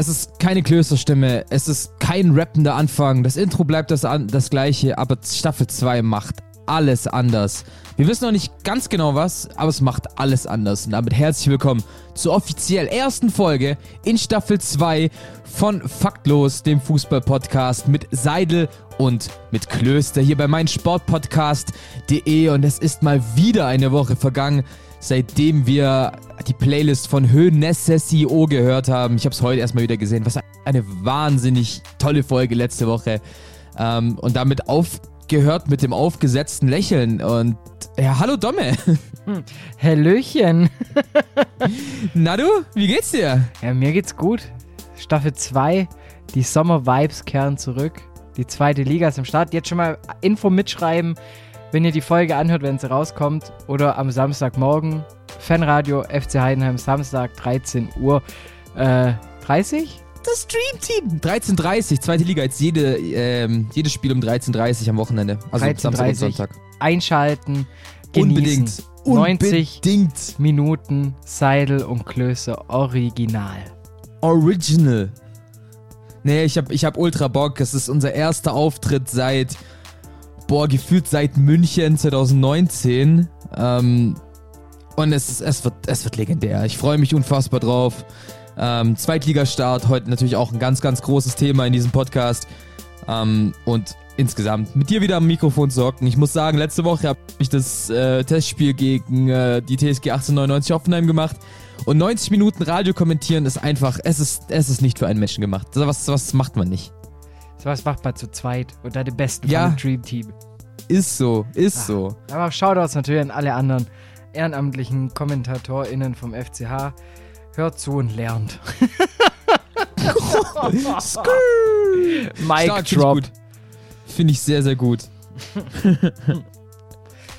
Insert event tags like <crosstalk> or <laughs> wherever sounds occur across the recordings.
Es ist keine Klösterstimme, es ist kein rappender Anfang, das Intro bleibt das, das gleiche, aber Staffel 2 macht alles anders. Wir wissen noch nicht ganz genau was, aber es macht alles anders. Und damit herzlich willkommen zur offiziell ersten Folge in Staffel 2 von Faktlos, dem Fußball-Podcast mit Seidel und mit Klöster hier bei meinsportpodcast.de. Und es ist mal wieder eine Woche vergangen, seitdem wir die Playlist von Höhnessio gehört haben. Ich habe es heute erstmal wieder gesehen. Was eine wahnsinnig tolle Folge letzte Woche. Ähm, und damit aufgehört mit dem aufgesetzten Lächeln. Und ja, hallo Domme. <laughs> Hm. Hallöchen. <laughs> Na du, wie geht's dir? Ja, mir geht's gut. Staffel 2, die Sommer-Vibes kehren zurück. Die zweite Liga ist im Start. Jetzt schon mal Info mitschreiben wenn ihr die Folge anhört, wenn sie rauskommt, oder am Samstagmorgen. Fanradio FC Heidenheim, Samstag, 13 Uhr äh, 30? Das Dream Team. 13.30 zweite Liga, jetzt jede, ähm, jedes Spiel um 13.30 am Wochenende. Also 13, Samstag und Sonntag. Einschalten, genießen. Unbedingt. 90 Unbedingt. Minuten Seidel und Klöße Original. Original. Nee, ich hab, ich hab ultra Bock. Es ist unser erster Auftritt seit boah, gefühlt seit München 2019. Ähm, und es, es, wird, es wird legendär. Ich freue mich unfassbar drauf. Ähm, Zweitligastart, heute natürlich auch ein ganz, ganz großes Thema in diesem Podcast. Ähm, und insgesamt mit dir wieder am Mikrofon hocken. Ich muss sagen, letzte Woche habe ich das äh, Testspiel gegen äh, die TSG 1899 Hoffenheim gemacht. Und 90 Minuten Radio kommentieren ist einfach, es ist, es ist nicht für einen Menschen gemacht. Was, was macht man nicht. Sowas macht man zu zweit dann den besten ja. Dream Team. Ist so, ist Ach, so. Aber Shoutouts natürlich an alle anderen ehrenamtlichen KommentatorInnen vom FCH. Hört zu und lernt. <laughs> Mic Stark, Drop. Finde ich, find ich sehr, sehr gut. <laughs>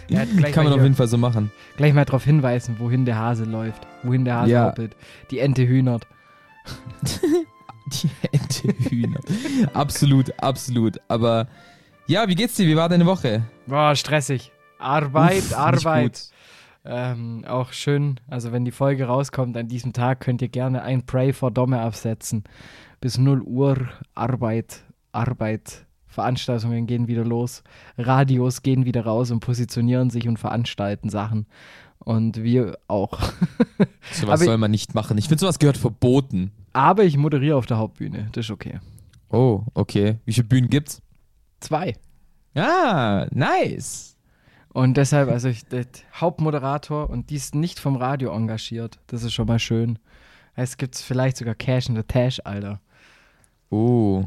ja, Kann man auf jeden Fall so machen. Gleich mal darauf hinweisen, wohin der Hase läuft, wohin der Hase ja. hoppelt. Die Ente hühnert. <laughs> Die Ente Hühner. absolut, absolut. Aber ja, wie geht's dir? Wie war deine Woche? Boah, stressig. Arbeit, Uff, Arbeit. Ähm, auch schön, also wenn die Folge rauskommt an diesem Tag, könnt ihr gerne ein Pray for Domme absetzen. Bis 0 Uhr Arbeit, Arbeit. Veranstaltungen gehen wieder los. Radios gehen wieder raus und positionieren sich und veranstalten Sachen. Und wir auch. <laughs> so was soll man nicht machen. Ich finde, sowas gehört verboten. Aber ich moderiere auf der Hauptbühne. Das ist okay. Oh, okay. Wie viele Bühnen gibt's? Zwei. Ah, nice. Und deshalb, also ich, der Hauptmoderator und die ist nicht vom Radio engagiert. Das ist schon mal schön. Es gibt vielleicht sogar Cash in the Tash, Alter. Oh.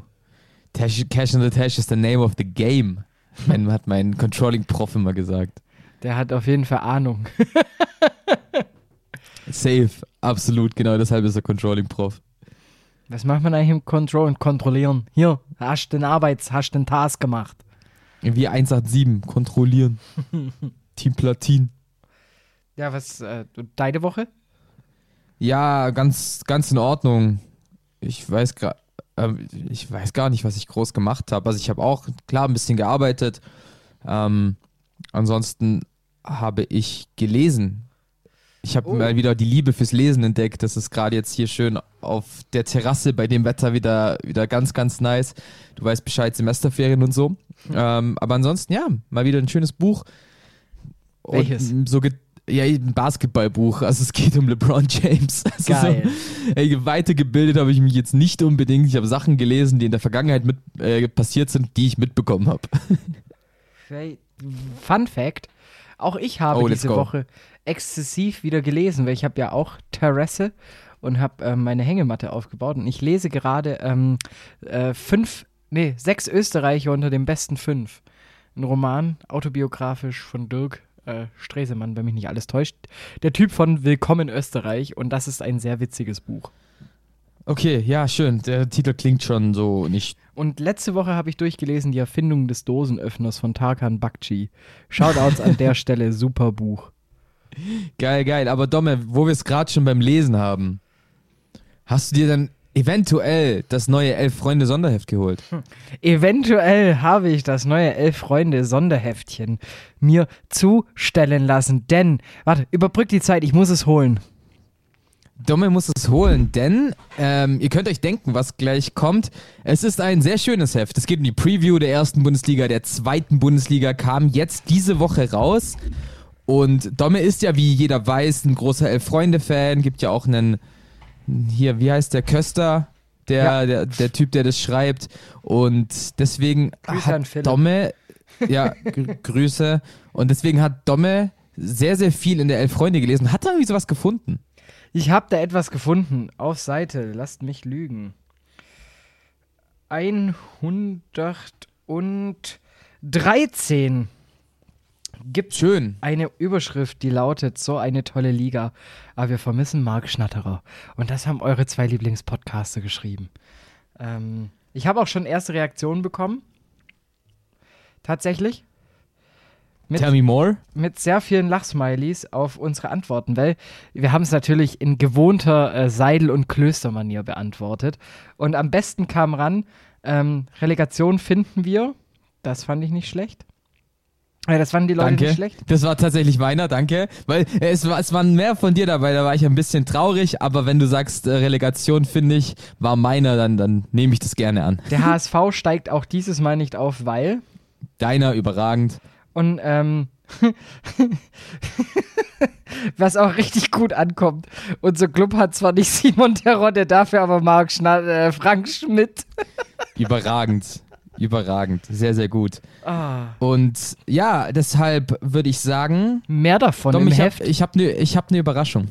Tash, Cash in the Tash is the name of the game. mein, <laughs> hat mein Controlling-Prof immer gesagt. Der hat auf jeden Fall Ahnung. <laughs> Safe, absolut, genau deshalb ist er Controlling-Prof. Was macht man eigentlich im Control und Kontrollieren? Hier, hast den Arbeits-, hast den Task gemacht. Wie 187, kontrollieren. <laughs> Team Platin. Ja, was, äh, deine Woche? Ja, ganz, ganz in Ordnung. Ich weiß, äh, ich weiß gar nicht, was ich groß gemacht habe. Also ich habe auch, klar, ein bisschen gearbeitet. Ähm, ansonsten habe ich gelesen. Ich habe oh. mal wieder die Liebe fürs Lesen entdeckt. Das ist gerade jetzt hier schön auf der Terrasse bei dem Wetter wieder, wieder ganz, ganz nice. Du weißt Bescheid, Semesterferien und so. Ähm, aber ansonsten, ja, mal wieder ein schönes Buch. Welches? Und so ja, ein Basketballbuch. Also es geht um LeBron <laughs> James. Also Geil. So, ey, weitergebildet habe ich mich jetzt nicht unbedingt. Ich habe Sachen gelesen, die in der Vergangenheit mit, äh, passiert sind, die ich mitbekommen habe. <laughs> Fun Fact: Auch ich habe oh, diese Woche exzessiv wieder gelesen, weil ich habe ja auch Terrasse und habe äh, meine Hängematte aufgebaut und ich lese gerade ähm, äh, fünf, nee, sechs Österreicher unter den besten fünf. Ein Roman, autobiografisch von Dirk äh, Stresemann, wenn mich nicht alles täuscht. Der Typ von Willkommen Österreich und das ist ein sehr witziges Buch. Okay, ja, schön. Der Titel klingt schon so nicht Und letzte Woche habe ich durchgelesen die Erfindung des Dosenöffners von Tarkan Bakci. Shoutouts an der <laughs> Stelle, super Buch. Geil, geil. Aber Domme, wo wir es gerade schon beim Lesen haben, hast du dir dann eventuell das neue Elf Freunde Sonderheft geholt? Hm. Eventuell habe ich das neue Elf Freunde Sonderheftchen mir zustellen lassen, denn, warte, überbrück die Zeit, ich muss es holen. Domme muss es holen, denn ähm, ihr könnt euch denken, was gleich kommt. Es ist ein sehr schönes Heft. Es geht um die Preview der ersten Bundesliga, der zweiten Bundesliga, kam jetzt diese Woche raus. Und Domme ist ja, wie jeder weiß, ein großer Elf-Freunde-Fan. Gibt ja auch einen, hier, wie heißt der, Köster, der, ja. der, der Typ, der das schreibt. Und deswegen Grüße hat Domme, ja, Grüße. Und deswegen hat Domme sehr, sehr viel in der Elf-Freunde gelesen. Hat er irgendwie sowas gefunden? Ich habe da etwas gefunden auf Seite, lasst mich lügen. 113 gibt Schön. eine Überschrift, die lautet so eine tolle Liga, aber wir vermissen Marc Schnatterer. Und das haben eure zwei Lieblingspodcaster geschrieben. Ähm, ich habe auch schon erste Reaktionen bekommen. Tatsächlich. Mit, Tell me more. Mit sehr vielen Lachsmilies auf unsere Antworten, weil wir haben es natürlich in gewohnter äh, Seidel- und Klöstermanier beantwortet. Und am besten kam ran, ähm, Relegation finden wir. Das fand ich nicht schlecht. Ja, das fanden die Leute danke. nicht schlecht. Das war tatsächlich meiner, danke. Weil äh, es, war, es waren mehr von dir dabei, da war ich ein bisschen traurig, aber wenn du sagst, äh, Relegation finde ich, war meiner, dann, dann nehme ich das gerne an. Der HSV steigt auch dieses Mal nicht auf, weil. Deiner überragend. Und ähm, <laughs> was auch richtig gut ankommt. Unser Club hat zwar nicht Simon Terodde, dafür aber Marc Schna äh, Frank Schmidt. <laughs> Überragend. Überragend. Sehr, sehr gut. Ah. Und ja, deshalb würde ich sagen. Mehr davon Dom, im ich Heft. Hab, ich habe eine hab ne Überraschung.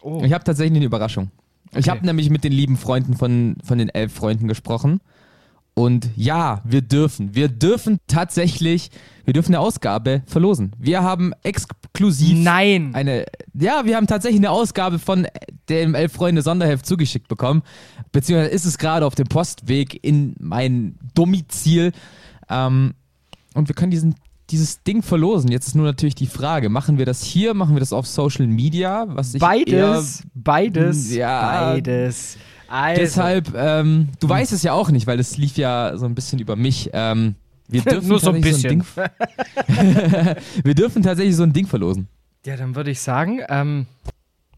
Oh. Ich habe tatsächlich eine Überraschung. Okay. Ich habe nämlich mit den lieben Freunden von, von den elf Freunden gesprochen. Und ja, wir dürfen. Wir dürfen tatsächlich, wir dürfen eine Ausgabe verlosen. Wir haben exklusiv Nein. eine, ja, wir haben tatsächlich eine Ausgabe von dem Elf Freunde Sonderheft zugeschickt bekommen. Beziehungsweise ist es gerade auf dem Postweg in mein Domizil. Ähm, und wir können diesen, dieses Ding verlosen. Jetzt ist nur natürlich die Frage, machen wir das hier, machen wir das auf Social Media? Was ich beides, eher, beides, ja, beides. Also. Deshalb, ähm, du weißt es ja auch nicht, weil es lief ja so ein bisschen über mich. Ähm, wir <laughs> dürfen Nur so ein bisschen. So ein <laughs> wir dürfen tatsächlich so ein Ding verlosen. Ja, dann würde ich sagen, ähm,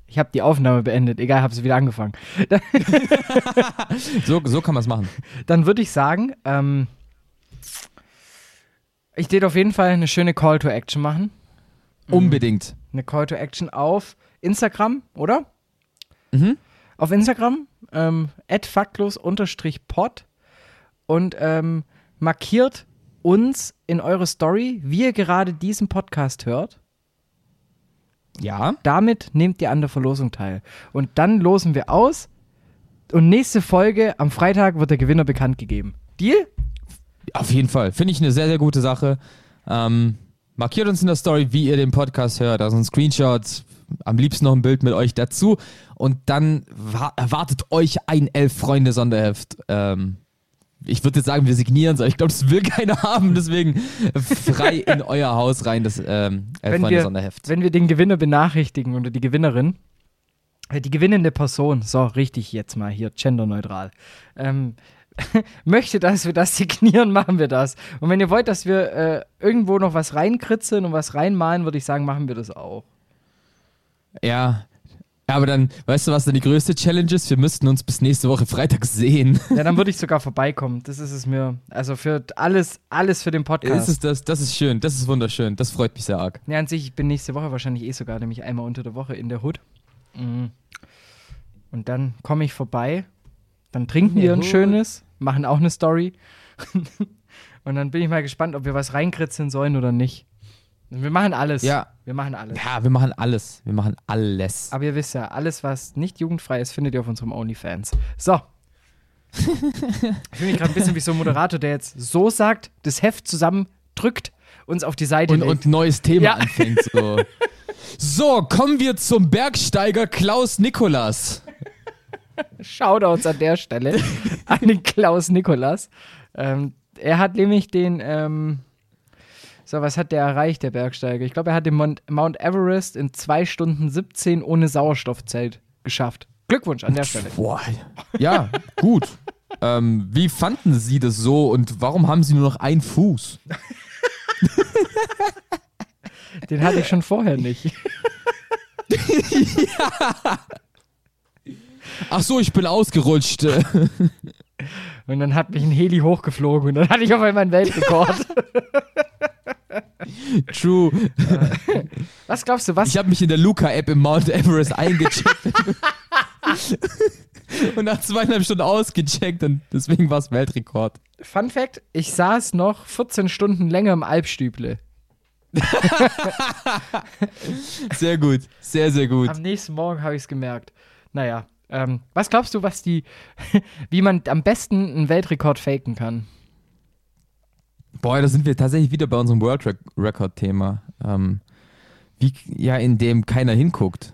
ich habe die Aufnahme beendet. Egal, habe sie wieder angefangen. <laughs> so, so kann man es machen. Dann würde ich sagen, ähm, ich würde auf jeden Fall eine schöne Call to Action machen. Unbedingt. Eine Call to Action auf Instagram, oder? Mhm. Auf Instagram ähm, faktlos-pod und ähm, markiert uns in eure Story, wie ihr gerade diesen Podcast hört. Ja. Damit nehmt ihr an der Verlosung teil. Und dann losen wir aus. Und nächste Folge, am Freitag, wird der Gewinner bekannt gegeben. Deal? Auf jeden Fall. Finde ich eine sehr, sehr gute Sache. Ähm, markiert uns in der Story, wie ihr den Podcast hört. Also ein Screenshot, am liebsten noch ein Bild mit euch dazu. Und dann erwartet euch ein Elf-Freunde-Sonderheft. Ähm, ich würde jetzt sagen, wir signieren es, aber ich glaube, das will <laughs> keiner haben. Deswegen frei <laughs> in euer Haus rein, das ähm, Elf-Freunde-Sonderheft. Wenn wir den Gewinner benachrichtigen oder die Gewinnerin, äh, die gewinnende Person, so richtig jetzt mal hier genderneutral, ähm, <laughs> möchte, dass wir das signieren, machen wir das. Und wenn ihr wollt, dass wir äh, irgendwo noch was reinkritzeln und was reinmalen, würde ich sagen, machen wir das auch. Ja. Aber dann, weißt du, was dann die größte Challenge ist? Wir müssten uns bis nächste Woche Freitag sehen. <laughs> Ja, dann würde ich sogar vorbeikommen. Das ist es mir. Also für alles, alles für den Podcast. Das ist, das, das ist schön, das ist wunderschön. Das freut mich sehr arg. Ja, an sich, ich bin nächste Woche wahrscheinlich eh sogar nämlich einmal unter der Woche in der Hood. Mhm. Und dann komme ich vorbei. Dann trinken wir ein schönes, machen auch eine Story. <laughs> Und dann bin ich mal gespannt, ob wir was reinkritzeln sollen oder nicht. Wir machen alles. Ja. Wir machen alles. Ja, wir machen alles. Wir machen alles. Aber ihr wisst ja, alles, was nicht jugendfrei ist, findet ihr auf unserem OnlyFans. So. <laughs> ich fühle mich gerade ein bisschen wie so ein Moderator, der jetzt so sagt, das Heft zusammendrückt, uns auf die Seite und, legt. Und neues Thema ja. anfängt. So. <laughs> so, kommen wir zum Bergsteiger Klaus Nikolas. Shoutouts an der Stelle <laughs> an den Klaus Nikolas. Ähm, er hat nämlich den, ähm, so, was hat der erreicht, der Bergsteiger? Ich glaube, er hat den Mount, Everest in 2 Stunden 17 ohne Sauerstoffzelt geschafft. Glückwunsch an der Stelle. Boah. Ja, gut. ähm, wie fanden Sie das so und warum haben Sie nur noch einen Fuß? <laughs> Den hatte ich schon vorher nicht. <laughs> ja. Ach so, ich bin ausgerutscht. <laughs> Und dann hat mich ein Heli hochgeflogen und dann hatte ich auf einmal einen Weltrekord. <laughs> True. <laughs> Was glaubst du, was? Ich habe mich in der Luca-App im Mount Everest eingecheckt. <laughs> und nach zweieinhalb Stunden ausgecheckt und deswegen war es Weltrekord. Fun Fact: Ich saß noch 14 Stunden länger im Alpstüble. sehr gut, sehr, sehr gut. Am nächsten Morgen habe ich es gemerkt. Naja, ähm, was glaubst du, was die, <laughs> wie man am besten einen Weltrekord faken kann? Boah, da sind wir tatsächlich wieder bei unserem World Record Thema. Ähm, wie, ja, in dem keiner hinguckt.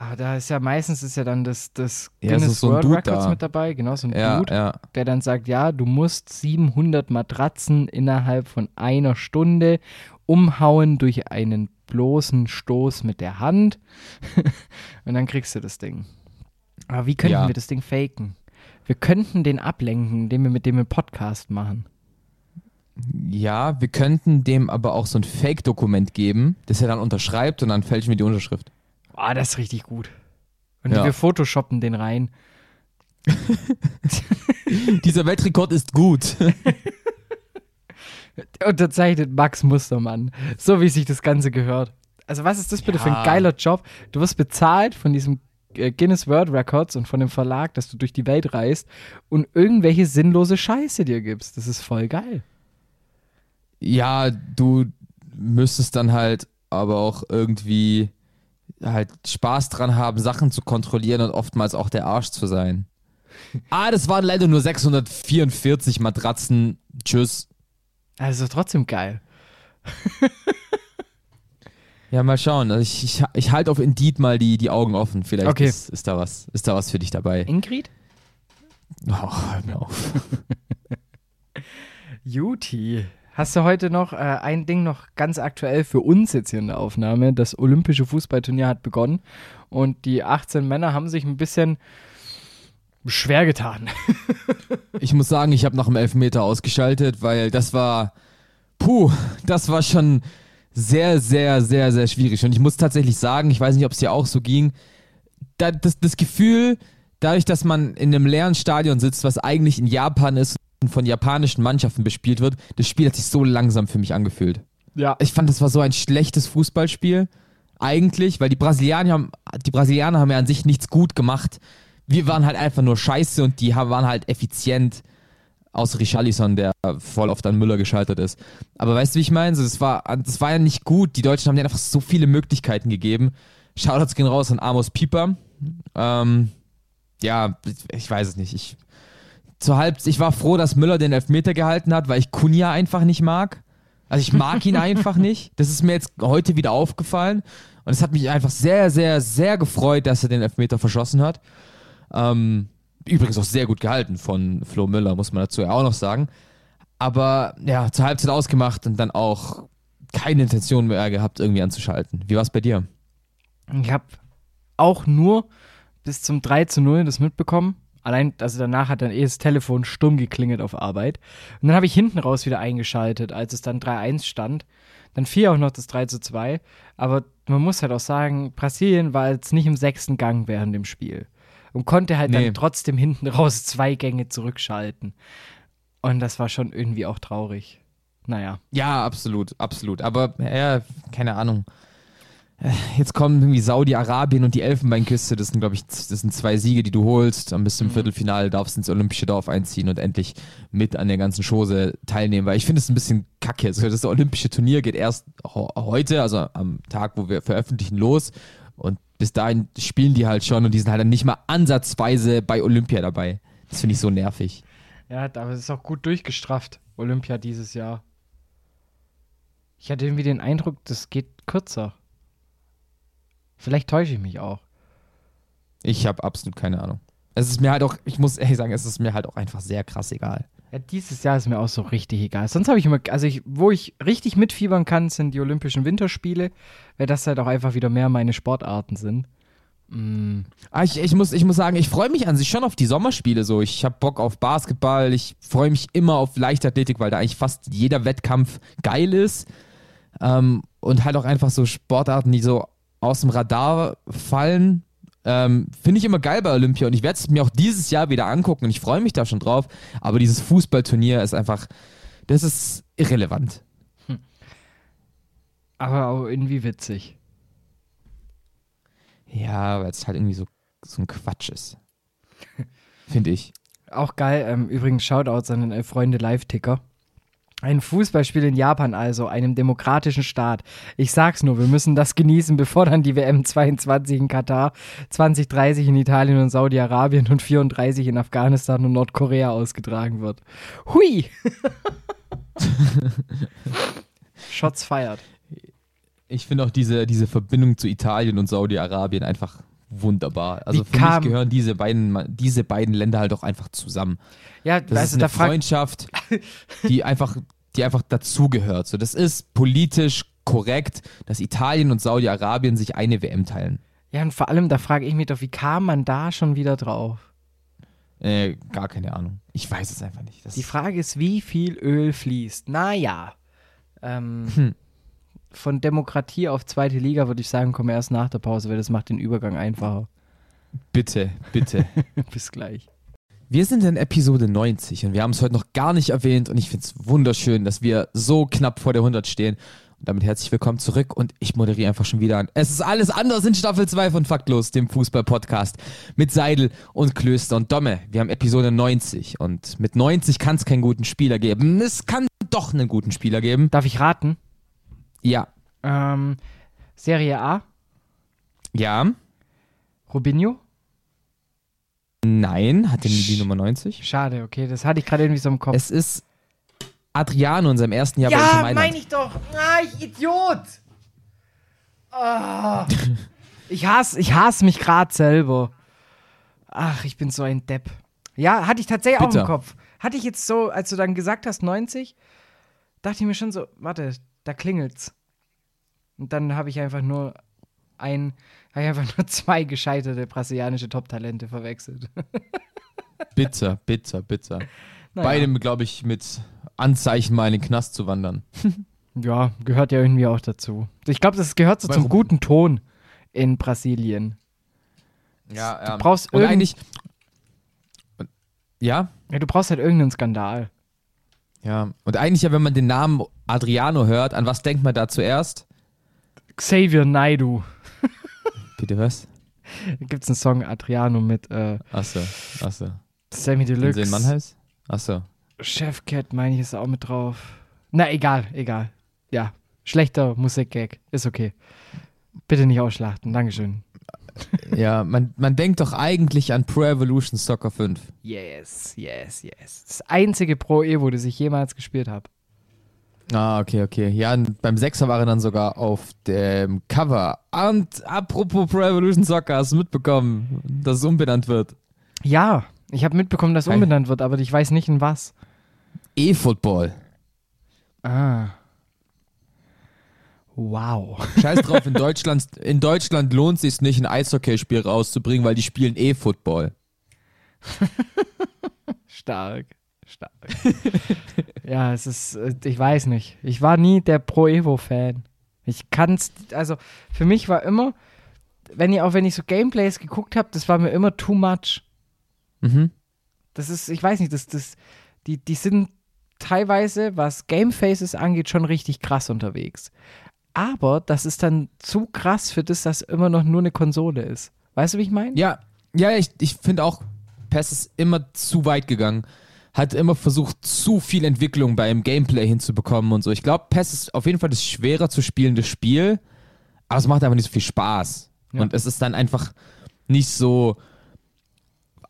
Ah, da ist ja meistens ist ja dann das, das ja, Guinness so World Records da. mit dabei, genau so ein ja, Dude, ja. der dann sagt, ja, du musst 700 Matratzen innerhalb von einer Stunde umhauen durch einen bloßen Stoß mit der Hand <laughs> und dann kriegst du das Ding. Aber wie könnten ja. wir das Ding faken? Wir könnten den ablenken, indem wir mit dem einen Podcast machen. Ja, wir könnten dem aber auch so ein Fake-Dokument geben, das er dann unterschreibt und dann fälschen wir die Unterschrift. Ah, das ist richtig gut. Und ja. wir photoshoppen den rein. <laughs> Dieser Weltrekord ist gut. <laughs> Unterzeichnet Max Mustermann. So wie sich das Ganze gehört. Also, was ist das bitte ja. für ein geiler Job? Du wirst bezahlt von diesem äh, Guinness World Records und von dem Verlag, dass du durch die Welt reist und irgendwelche sinnlose Scheiße dir gibst. Das ist voll geil. Ja, du müsstest dann halt aber auch irgendwie halt Spaß dran haben, Sachen zu kontrollieren und oftmals auch der Arsch zu sein. <laughs> Ah, das waren leider nur 644 Matratzen. Tschüss. Also trotzdem geil. <laughs> ja, mal schauen. Also ich, ich, ich halte auf Indeed mal die, die Augen offen. Vielleicht okay. ist, ist, da was, ist da was für dich dabei. Ingrid? Oh, hör mir auf. <laughs> Juti. Hast du heute noch äh, ein Ding noch ganz aktuell für uns jetzt hier in der Aufnahme? Das Olympische Fußballturnier hat begonnen und die 18 Männer haben sich ein bisschen schwer getan. <laughs> ich muss sagen, ich habe nach dem Elfmeter ausgeschaltet, weil das war, puh, das war schon sehr, sehr, sehr, sehr schwierig. Und ich muss tatsächlich sagen, ich weiß nicht, ob es dir auch so ging, das, das Gefühl, dadurch, dass man in einem leeren Stadion sitzt, was eigentlich in Japan ist von japanischen Mannschaften bespielt wird, das Spiel hat sich so langsam für mich angefühlt. Ja. Ich fand, das war so ein schlechtes Fußballspiel. Eigentlich, weil die Brasilianer haben, die Brasilianer haben ja an sich nichts gut gemacht. Wir waren halt einfach nur scheiße und die waren halt effizient. Außer Richarlison, der voll oft an Müller gescheitert ist. Aber weißt du, wie ich meine? das, war, das war ja nicht gut. Die Deutschen haben dir einfach so viele Möglichkeiten gegeben. Shoutouts gehen raus an Amos Pieper. Ähm, ja, ich weiß es nicht. Ich, zur Halb ich war froh, dass Müller den Elfmeter gehalten hat, weil ich Kunja einfach nicht mag. Also ich mag ihn <laughs> einfach nicht. Das ist mir jetzt heute wieder aufgefallen. Und es hat mich einfach sehr, sehr, sehr gefreut, dass er den Elfmeter verschossen hat. Ähm, übrigens auch sehr gut gehalten von Flo Müller, muss man dazu ja auch noch sagen. Aber ja, zur Halbzeit ausgemacht und dann auch keine Intention mehr gehabt, irgendwie anzuschalten. Wie war es bei dir? Ich habe auch nur bis zum 3 zu 0 das mitbekommen. Allein, also danach hat dann eh das Telefon stumm geklingelt auf Arbeit. Und dann habe ich hinten raus wieder eingeschaltet, als es dann 3-1 stand. Dann fiel auch noch das 3 zu 2. Aber man muss halt auch sagen, Brasilien war jetzt nicht im sechsten Gang während dem Spiel. Und konnte halt nee. dann trotzdem hinten raus zwei Gänge zurückschalten. Und das war schon irgendwie auch traurig. Naja. Ja, absolut, absolut. Aber, ja, keine Ahnung jetzt kommen irgendwie Saudi-Arabien und die Elfenbeinküste. Das sind, glaube ich, das sind zwei Siege, die du holst. Dann bist du im mhm. Viertelfinale, darfst ins Olympische Dorf einziehen und endlich mit an der ganzen Chose teilnehmen. Weil ich finde es ein bisschen kacke. Also das Olympische Turnier geht erst heute, also am Tag, wo wir veröffentlichen, los. Und bis dahin spielen die halt schon und die sind halt dann nicht mal ansatzweise bei Olympia dabei. Das finde ich so nervig. Ja, aber es ist auch gut durchgestrafft, Olympia dieses Jahr. Ich hatte irgendwie den Eindruck, das geht kürzer. Vielleicht täusche ich mich auch. Ich habe absolut keine Ahnung. Es ist mir halt auch, ich muss ehrlich sagen, es ist mir halt auch einfach sehr krass egal. Ja, dieses Jahr ist mir auch so richtig egal. Sonst habe ich immer, also ich, wo ich richtig mitfiebern kann, sind die Olympischen Winterspiele, weil das halt auch einfach wieder mehr meine Sportarten sind. Mm. Ah, ich, ich, muss, ich muss sagen, ich freue mich an sich schon auf die Sommerspiele so. Ich habe Bock auf Basketball, ich freue mich immer auf Leichtathletik, weil da eigentlich fast jeder Wettkampf geil ist. Ähm, und halt auch einfach so Sportarten, die so aus dem Radar fallen, ähm, Finde ich immer geil bei Olympia und ich werde es mir auch dieses Jahr wieder angucken und ich freue mich da schon drauf. Aber dieses Fußballturnier ist einfach, das ist irrelevant. Hm. Aber auch irgendwie witzig. Ja, weil es halt irgendwie so, so ein Quatsch ist. Finde ich. Auch geil. Ähm, übrigens, Shoutouts an den Freunde Live-Ticker. Ein Fußballspiel in Japan also, einem demokratischen Staat. Ich sag's nur, wir müssen das genießen, bevor dann die WM 22 in Katar, 2030 in Italien und Saudi-Arabien und 34 in Afghanistan und Nordkorea ausgetragen wird. Hui! <laughs> Shots feiert. Ich finde auch diese, diese Verbindung zu Italien und Saudi-Arabien einfach wunderbar. Also Wie für mich gehören diese beiden, diese beiden Länder halt auch einfach zusammen. Ja, das also ist eine Freundschaft, <laughs> die einfach, die einfach dazugehört. So, das ist politisch korrekt, dass Italien und Saudi-Arabien sich eine WM teilen. Ja, und vor allem, da frage ich mich doch, wie kam man da schon wieder drauf? Äh, gar keine Ahnung. Ich weiß es einfach nicht. Das die Frage ist, wie viel Öl fließt. Naja. Ähm, hm von Demokratie auf zweite Liga würde ich sagen, kommen erst nach der Pause, weil das macht den Übergang einfacher. Bitte, bitte. <laughs> Bis gleich. Wir sind in Episode 90 und wir haben es heute noch gar nicht erwähnt und ich finde es wunderschön, dass wir so knapp vor der 100 stehen. Und damit herzlich willkommen zurück und ich moderiere einfach schon wieder an. Es ist alles anders in Staffel 2 von Faktlos, dem Fußball-Podcast mit Seidel und Klöster und Domme. Wir haben Episode 90 und mit 90 kann es keinen guten Spieler geben. Es kann doch einen guten Spieler geben. Darf ich raten? Ja. Ähm, Serie A? Ja. Rubinho? Nein, hatte nie die Nummer 90. Schade, okay, das hatte ich gerade irgendwie so im Kopf. Es ist Adriano in seinem ersten Jahr ja, bei Ja, meine ich doch. Ah, ich Idiot. Oh. <laughs> ich hasse ich hasse mich gerade selber. Ach, ich bin so ein Depp. Ja, hatte ich tatsächlich Bitter. auch im Kopf. Hatte ich jetzt so, als du dann gesagt hast 90, dachte ich mir schon so, warte, da klingelt's. Und dann habe ich einfach nur ein, habe ich einfach <laughs> nur zwei gescheiterte brasilianische Top-Talente verwechselt. <laughs> bitter, bitter, bitter. Naja. Beide, glaube ich, mit Anzeichen mal in den Knast zu wandern. <laughs> ja, gehört ja irgendwie auch dazu. Ich glaube, das gehört so Weil zum guten Ton in Brasilien. Ja, ja. Du brauchst und eigentlich. Ja? Ja, du brauchst halt irgendeinen Skandal. Ja, und eigentlich ja, wenn man den Namen Adriano hört, an was denkt man da zuerst? Xavier Naidu. Bitte was? Da gibt es einen Song Adriano mit äh, Achso, achso. Sammy Deluxe. Den Mannheiß? Achso. Chefcat, meine ich, ist auch mit drauf. Na, egal, egal. Ja, schlechter Musikgag. Ist okay. Bitte nicht ausschlachten. Dankeschön. Ja, man, man denkt doch eigentlich an Pro Evolution Soccer 5. Yes, yes, yes. Das einzige Pro Evo, das ich jemals gespielt habe. Ah, okay, okay. Ja, beim Sechser war er dann sogar auf dem Cover. Und apropos Pro Evolution Soccer, hast du mitbekommen, dass es umbenannt wird? Ja, ich habe mitbekommen, dass es umbenannt wird, aber ich weiß nicht in was. E-Football. Ah. Wow. <laughs> Scheiß drauf, in Deutschland, in Deutschland lohnt es sich nicht, ein Eishockeyspiel rauszubringen, weil die spielen E-Football. <laughs> Stark stark. ja, es ist, äh, ich weiß nicht. Ich war nie der Pro Evo-Fan. Ich kann's, also für mich war immer, wenn ich auch wenn ich so Gameplays geguckt habe, das war mir immer too much. Mhm. Das ist, ich weiß nicht, das, das, die, die sind teilweise, was Gamefaces angeht, schon richtig krass unterwegs. Aber das ist dann zu krass für das, dass immer noch nur eine Konsole ist. Weißt du, wie ich meine? Ja, ja, ich, ich finde auch, PES ist immer zu weit gegangen hat immer versucht, zu viel Entwicklung beim Gameplay hinzubekommen und so. Ich glaube, PES ist auf jeden Fall das schwerer zu spielende Spiel, aber es macht einfach nicht so viel Spaß. Ja. Und es ist dann einfach nicht so.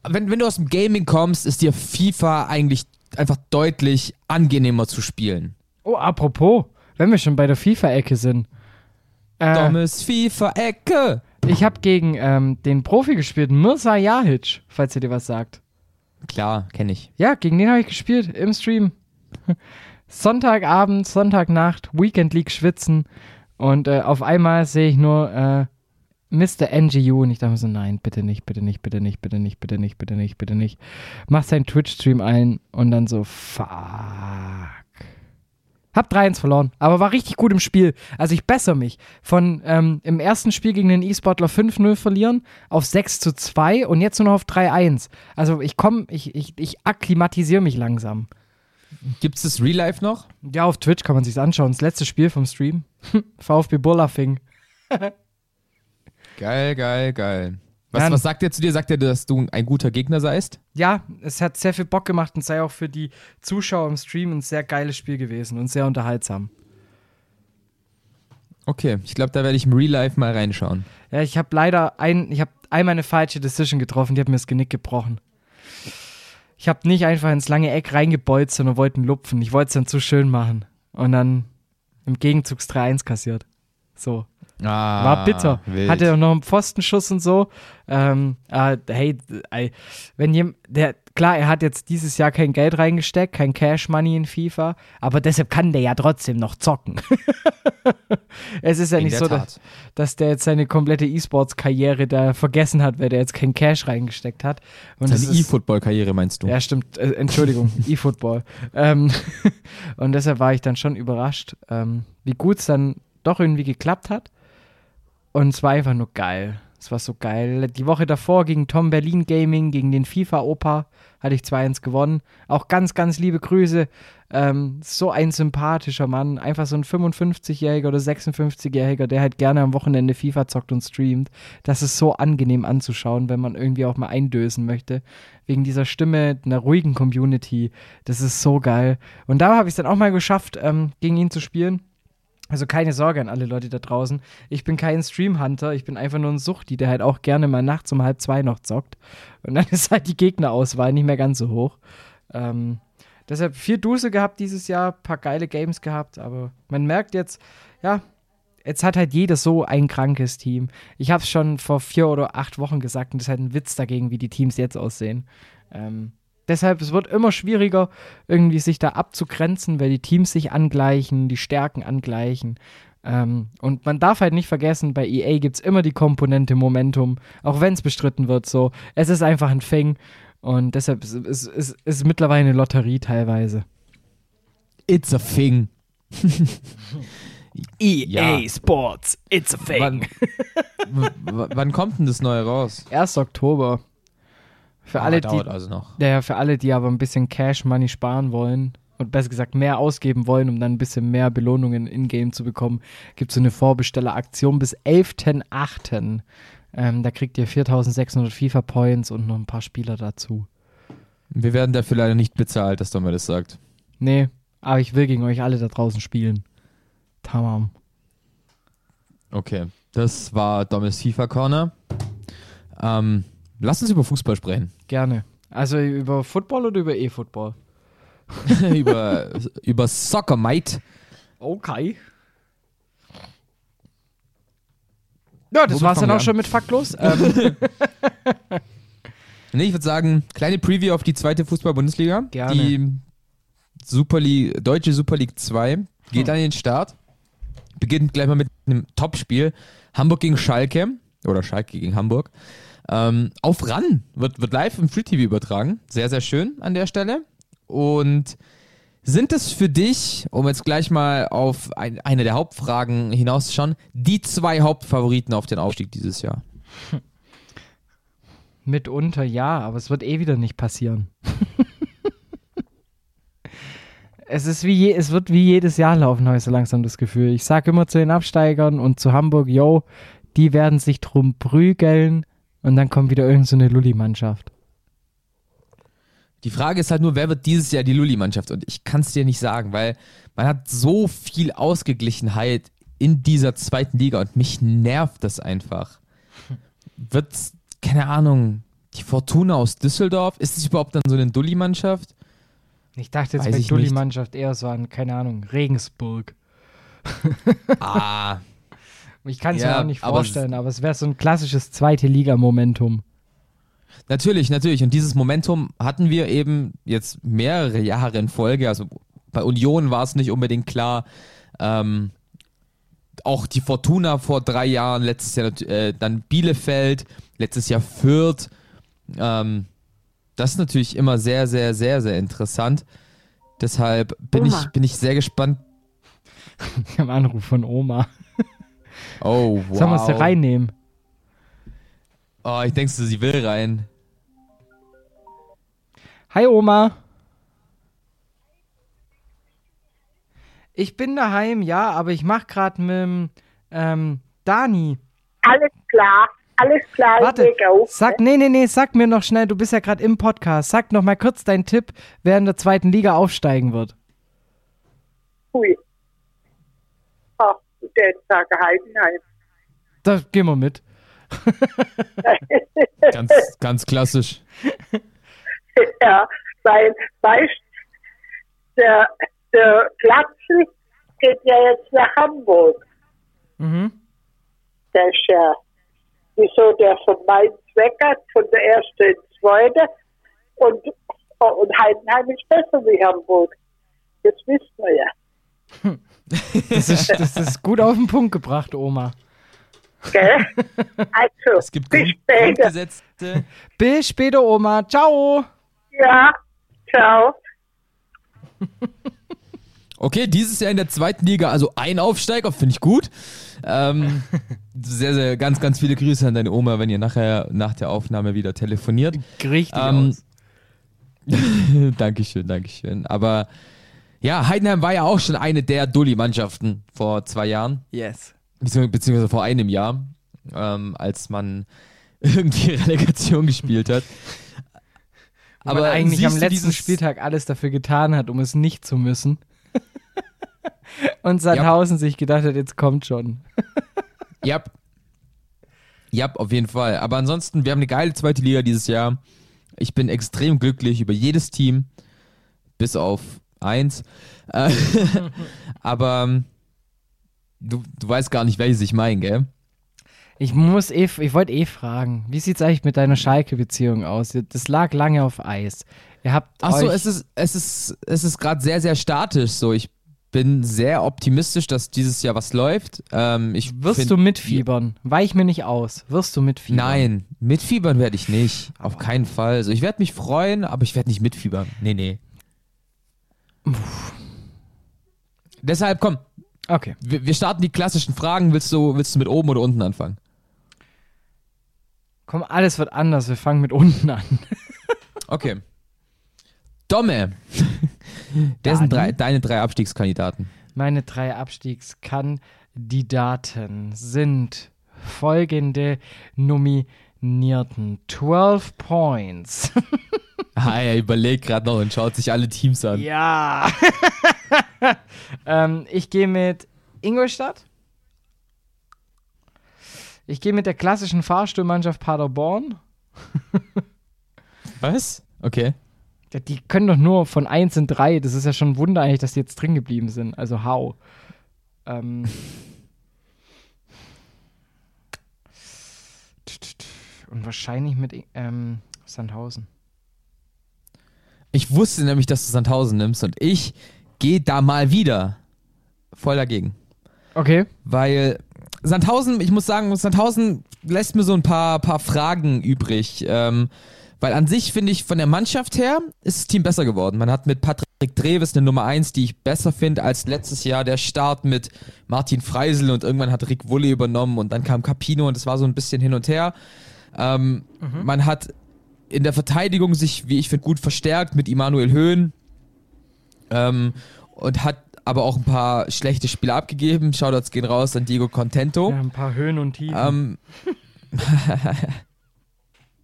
Wenn, wenn du aus dem Gaming kommst, ist dir FIFA eigentlich einfach deutlich angenehmer zu spielen. Oh, apropos, wenn wir schon bei der FIFA-Ecke sind. Äh, Dummes FIFA-Ecke! Ich habe gegen ähm, den Profi gespielt, Mirza Jahic, falls ihr dir was sagt. Klar, kenne ich. Ja, gegen den habe ich gespielt im Stream. <laughs> Sonntagabend, Sonntagnacht, Weekend League schwitzen und äh, auf einmal sehe ich nur äh, Mr. NGU und ich dachte mir so, nein, bitte nicht, bitte nicht, bitte nicht, bitte nicht, bitte nicht, bitte nicht, bitte nicht. Mach seinen Twitch-Stream ein und dann so, fuck. Hab 3-1 verloren, aber war richtig gut im Spiel. Also ich bessere mich. Von ähm, im ersten Spiel gegen den E-Sportler 5-0 verlieren auf 6 zu 2 und jetzt nur noch auf 3-1. Also ich komme, ich, ich, ich akklimatisiere mich langsam. Gibt es das Real Life noch? Ja, auf Twitch kann man sich anschauen. Das letzte Spiel vom Stream. <laughs> VfB Bullafing. <laughs> geil, geil, geil. Was, was sagt er zu dir? Sagt er, dass du ein guter Gegner seist? Ja, es hat sehr viel Bock gemacht und sei auch für die Zuschauer im Stream ein sehr geiles Spiel gewesen und sehr unterhaltsam. Okay, ich glaube, da werde ich im Real Life mal reinschauen. Ja, ich habe leider ein, ich habe einmal eine falsche Decision getroffen, die hat mir das Genick gebrochen. Ich habe nicht einfach ins lange Eck reingebolzt, sondern wollte ihn lupfen. Ich wollte es dann zu schön machen. Und dann im Gegenzug 3-1 kassiert. So. Ah, War bitter. Wild. Hatte auch noch einen Pfostenschuss und so. Ähm, äh, hey, äh, wenn jemand, der, klar, er hat jetzt dieses Jahr kein Geld reingesteckt, kein Cash Money in FIFA, aber deshalb kann der ja trotzdem noch zocken. <laughs> es ist ja in nicht so, dass, dass, der jetzt seine komplette E-Sports-Karriere da vergessen hat, weil der jetzt kein Cash reingesteckt hat. Und seine E-Football-Karriere meinst du? Ja, stimmt. Äh, Entschuldigung, <laughs> E-Football. Ähm, <laughs> und deshalb war ich dann schon überrascht, ähm, wie gut es dann doch irgendwie geklappt hat. Und es war einfach nur geil. Es war so geil. Die Woche davor gegen Tom Berlin Gaming, gegen den FIFA-Opa, hatte ich 2-1 gewonnen. Auch ganz, ganz liebe Grüße. Ähm, so ein sympathischer Mann. Einfach so ein 55-Jähriger oder 56-Jähriger, der halt gerne am Wochenende FIFA zockt und streamt. Das ist so angenehm anzuschauen, wenn man irgendwie auch mal eindösen möchte. Wegen dieser Stimme einer ruhigen Community. Das ist so geil. Und da habe ich es dann auch mal geschafft, ähm, gegen ihn zu spielen. Also keine Sorge an alle Leute da draußen. Ich bin kein Streamhunter, ich bin einfach nur ein Suchti, der halt auch gerne mal nachts um halb zwei noch zockt. Und dann <laughs> ist halt die Gegnerauswahl nicht mehr ganz so hoch. Ähm, deshalb vier Duse gehabt dieses Jahr, paar geile Games gehabt, aber man merkt jetzt, ja, jetzt hat halt jeder so ein krankes Team. Ich habe es schon vor vier oder acht Wochen gesagt und das ist halt ein Witz dagegen, wie die Teams jetzt aussehen. Ähm, Deshalb, es wird immer schwieriger, irgendwie sich da abzugrenzen, weil die Teams sich angleichen, die Stärken angleichen. Ähm, und man darf halt nicht vergessen, bei EA gibt es immer die Komponente Momentum, auch wenn es bestritten wird. So, es ist einfach ein Fing. Und deshalb ist es ist, ist, ist mittlerweile eine Lotterie teilweise. It's a thing. <laughs> EA ja. Sports, it's a thing. Wann, wann kommt denn das neue raus? 1. Oktober. Für, oh, alle, die, also noch. Ja, für alle, die aber ein bisschen Cash Money sparen wollen und besser gesagt mehr ausgeben wollen, um dann ein bisschen mehr Belohnungen in-game zu bekommen, gibt es so eine Vorbestelleraktion bis 11.8. Ähm, da kriegt ihr 4600 FIFA Points und noch ein paar Spieler dazu. Wir werden dafür leider nicht bezahlt, dass Dom das sagt. Nee, aber ich will gegen euch alle da draußen spielen. Tamam. Okay, das war Domis FIFA Corner. Ähm, Lass uns über Fußball sprechen. Gerne. Also über Football oder über E-Football? <laughs> über, über Soccer, mate. Okay. Ja, das Womit war's dann auch an? schon mit Faktlos. <laughs> ähm. nee, ich würde sagen, kleine Preview auf die zweite Fußball-Bundesliga. Gerne. Die Super League, deutsche Super League 2 geht hm. an den Start. Beginnt gleich mal mit einem Topspiel. Hamburg gegen Schalke. Oder Schalke gegen Hamburg. Ähm, auf RAN wird, wird live im Free TV übertragen. Sehr, sehr schön an der Stelle. Und sind es für dich, um jetzt gleich mal auf ein, eine der Hauptfragen hinauszuschauen, die zwei Hauptfavoriten auf den Aufstieg dieses Jahr? <laughs> Mitunter ja, aber es wird eh wieder nicht passieren. <laughs> es ist wie je, es wird wie jedes Jahr laufen, habe ich so langsam das Gefühl. Ich sage immer zu den Absteigern und zu Hamburg, yo, die werden sich drum prügeln, und dann kommt wieder irgendeine so Lulli-Mannschaft. Die Frage ist halt nur, wer wird dieses Jahr die Lulli-Mannschaft? Und ich kann es dir nicht sagen, weil man hat so viel Ausgeglichenheit in dieser zweiten Liga und mich nervt das einfach. Wird, keine Ahnung, die Fortuna aus Düsseldorf, ist es überhaupt dann so eine Dulli-Mannschaft? Ich dachte jetzt bei Dulli-Mannschaft eher so an, keine Ahnung, Regensburg. ah, ich kann es ja, mir auch nicht vorstellen, aber, aber es wäre so ein klassisches zweite Liga-Momentum. Natürlich, natürlich. Und dieses Momentum hatten wir eben jetzt mehrere Jahre in Folge. Also bei Union war es nicht unbedingt klar. Ähm, auch die Fortuna vor drei Jahren, letztes Jahr äh, dann Bielefeld, letztes Jahr Fürth. Ähm, das ist natürlich immer sehr, sehr, sehr, sehr interessant. Deshalb bin, ich, bin ich sehr gespannt. Ich habe einen Anruf von Oma. Oh, wow. Sollen wir sie reinnehmen? Oh, ich denke, sie will rein. Hi Oma. Ich bin daheim, ja, aber ich mach gerade mit ähm, Dani. Alles klar, alles klar. Warte, sag, nee, nee, nee, sag mir noch schnell, du bist ja gerade im Podcast. Sag noch mal kurz deinen Tipp, wer in der zweiten Liga aufsteigen wird. Hui. Sage Heidenheim. Da gehen wir mit. <laughs> ganz, ganz klassisch. <laughs> ja, weil, weißt der, der Glatzel geht ja jetzt nach Hamburg. Mhm. Der ist ja, wieso der von Mainz weg hat, von der ersten ins zweite. Und, und Heidenheim ist besser wie Hamburg. Das wissen wir ja. Das ist, das ist gut auf den Punkt gebracht, Oma. Gell? Also, es gibt bis später. Bis später, Oma. Ciao. Ja, ciao. Okay, dieses Jahr in der zweiten Liga, also ein Aufsteiger, finde ich gut. Ähm, sehr, sehr, ganz, ganz viele Grüße an deine Oma, wenn ihr nachher nach der Aufnahme wieder telefoniert. Richtig ähm, aus. <laughs> Dankeschön, Dankeschön. Aber ja, Heidenheim war ja auch schon eine der Dulli-Mannschaften vor zwei Jahren. Yes. Beziehungsweise vor einem Jahr, ähm, als man <laughs> irgendwie Relegation gespielt hat. Aber man eigentlich am letzten Spieltag alles dafür getan hat, um es nicht zu müssen. <laughs> Und Sandhausen ja. sich gedacht hat, jetzt kommt schon. ja. Ja, auf jeden Fall. Aber ansonsten, wir haben eine geile zweite Liga dieses Jahr. Ich bin extrem glücklich über jedes Team, bis auf eins. Äh, <laughs> aber ähm, du, du weißt gar nicht, welches ich meine, gell? Ich muss eh, ich wollte eh fragen, wie sieht es eigentlich mit deiner Schalke-Beziehung aus? Das lag lange auf Eis. Ihr habt Ach so, es ist, es ist, es ist gerade sehr, sehr statisch. So, ich bin sehr optimistisch, dass dieses Jahr was läuft. Ähm, ich Wirst find, du mitfiebern? Weich mir nicht aus. Wirst du mitfiebern? Nein, mitfiebern werde ich nicht. Auf keinen Fall. Also ich werde mich freuen, aber ich werde nicht mitfiebern. Nee, nee. Uff. Deshalb, komm. Okay. Wir, wir starten die klassischen Fragen. Willst du, willst du mit oben oder unten anfangen? Komm, alles wird anders. Wir fangen mit unten an. <laughs> okay. Domme. <laughs> Der sind drei, deine drei Abstiegskandidaten. Meine drei Abstiegskandidaten sind folgende Nominierten. 12 Points. <laughs> <laughs> ah, er überlegt gerade noch und schaut sich alle Teams an. Ja. <laughs> ähm, ich gehe mit Ingolstadt. Ich gehe mit der klassischen Fahrstuhlmannschaft Paderborn. <laughs> Was? Okay. Die können doch nur von 1 in 3. Das ist ja schon ein Wunder eigentlich, dass die jetzt drin geblieben sind. Also how? Ähm. Und wahrscheinlich mit ähm, Sandhausen. Ich wusste nämlich, dass du Sandhausen nimmst und ich gehe da mal wieder voll dagegen. Okay. Weil Sandhausen, ich muss sagen, Sandhausen lässt mir so ein paar, paar Fragen übrig. Ähm, weil an sich finde ich, von der Mannschaft her ist das Team besser geworden. Man hat mit Patrick Dreves eine Nummer 1, die ich besser finde als letztes Jahr der Start mit Martin Freisel und irgendwann hat Rick Wulle übernommen und dann kam Capino und es war so ein bisschen hin und her. Ähm, mhm. Man hat in der Verteidigung sich, wie ich finde, gut verstärkt mit Immanuel Höhn ähm, und hat aber auch ein paar schlechte Spiele abgegeben. Shoutouts gehen raus an Diego Contento. Ja, ein paar Höhen und Tiefen. Ähm, <laughs>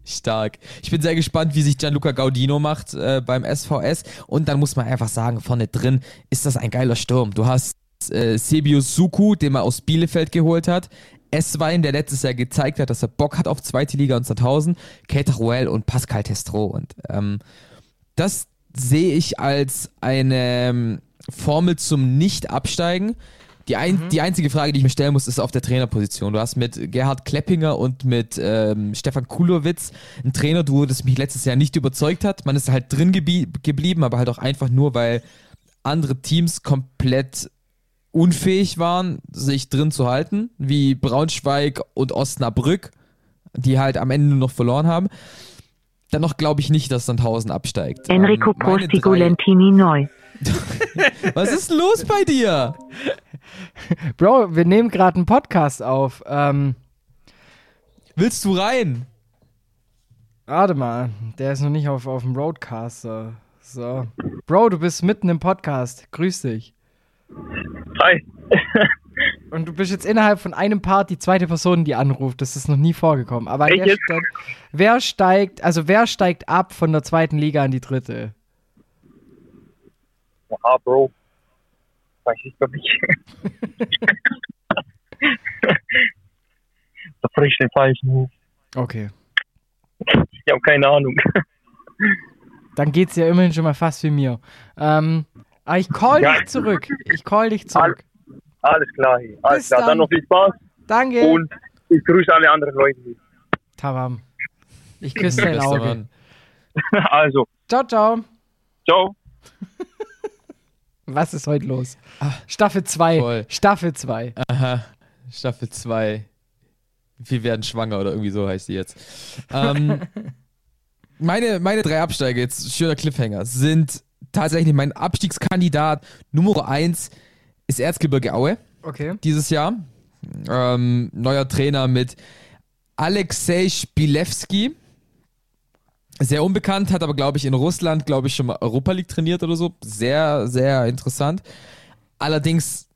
Stark. Ich bin sehr gespannt, wie sich Gianluca Gaudino macht äh, beim SVS. Und dann muss man einfach sagen, vorne drin ist das ein geiler Sturm. Du hast äh, Sebius Suku, den man aus Bielefeld geholt hat. Eswein, der letztes Jahr gezeigt hat, dass er Bock hat auf zweite Liga und 2000. Kate Ruel und Pascal Testro. Und ähm, das sehe ich als eine ähm, Formel zum Nicht-Absteigen. Die, ein, mhm. die einzige Frage, die ich mir stellen muss, ist auf der Trainerposition. Du hast mit Gerhard Kleppinger und mit ähm, Stefan Kulowitz ein Trainerduo, das mich letztes Jahr nicht überzeugt hat. Man ist halt drin geblieben, aber halt auch einfach nur, weil andere Teams komplett unfähig waren, sich drin zu halten, wie Braunschweig und Osnabrück, die halt am Ende nur noch verloren haben. Dennoch glaube ich nicht, dass 1000 absteigt. Enrico ähm, Postigolentini neu. <laughs> Was ist los bei dir? <laughs> Bro, wir nehmen gerade einen Podcast auf. Ähm, Willst du rein? Warte mal, der ist noch nicht auf, auf dem Roadcaster. So. Bro, du bist mitten im Podcast. Grüß dich. Hi. <laughs> Und du bist jetzt innerhalb von einem Part die zweite Person, die anruft. Das ist noch nie vorgekommen. Aber wer, steigt, wer steigt, also wer steigt ab von der zweiten Liga in die dritte? Ah, Bro. Weiß ich doch nicht. <laughs> da frisch den falschen Okay. Ich habe keine Ahnung. Dann geht's ja immerhin schon mal fast wie mir. Ähm, aber ich call ja. dich zurück. Ich call dich zurück. Alles klar, hier. Alles Bis klar. Dann. dann noch viel Spaß. Danke. Und ich grüße alle anderen Leute. Tamam. Ich küsse dein Auge. <laughs> Also. Ciao, ciao. Ciao. <laughs> Was ist heute los? Ach, Staffel 2. Staffel 2. Aha. Staffel 2. Wir werden schwanger oder irgendwie so heißt die jetzt. Ähm, <laughs> meine, meine drei Absteige, jetzt schöner Cliffhanger, sind tatsächlich mein Abstiegskandidat Nummer 1 ist Erzgebirge Aue. Okay. Dieses Jahr. Ähm, neuer Trainer mit Alexei Spilewski. Sehr unbekannt, hat aber, glaube ich, in Russland, glaube ich, schon mal Europa League trainiert oder so. Sehr, sehr interessant. Allerdings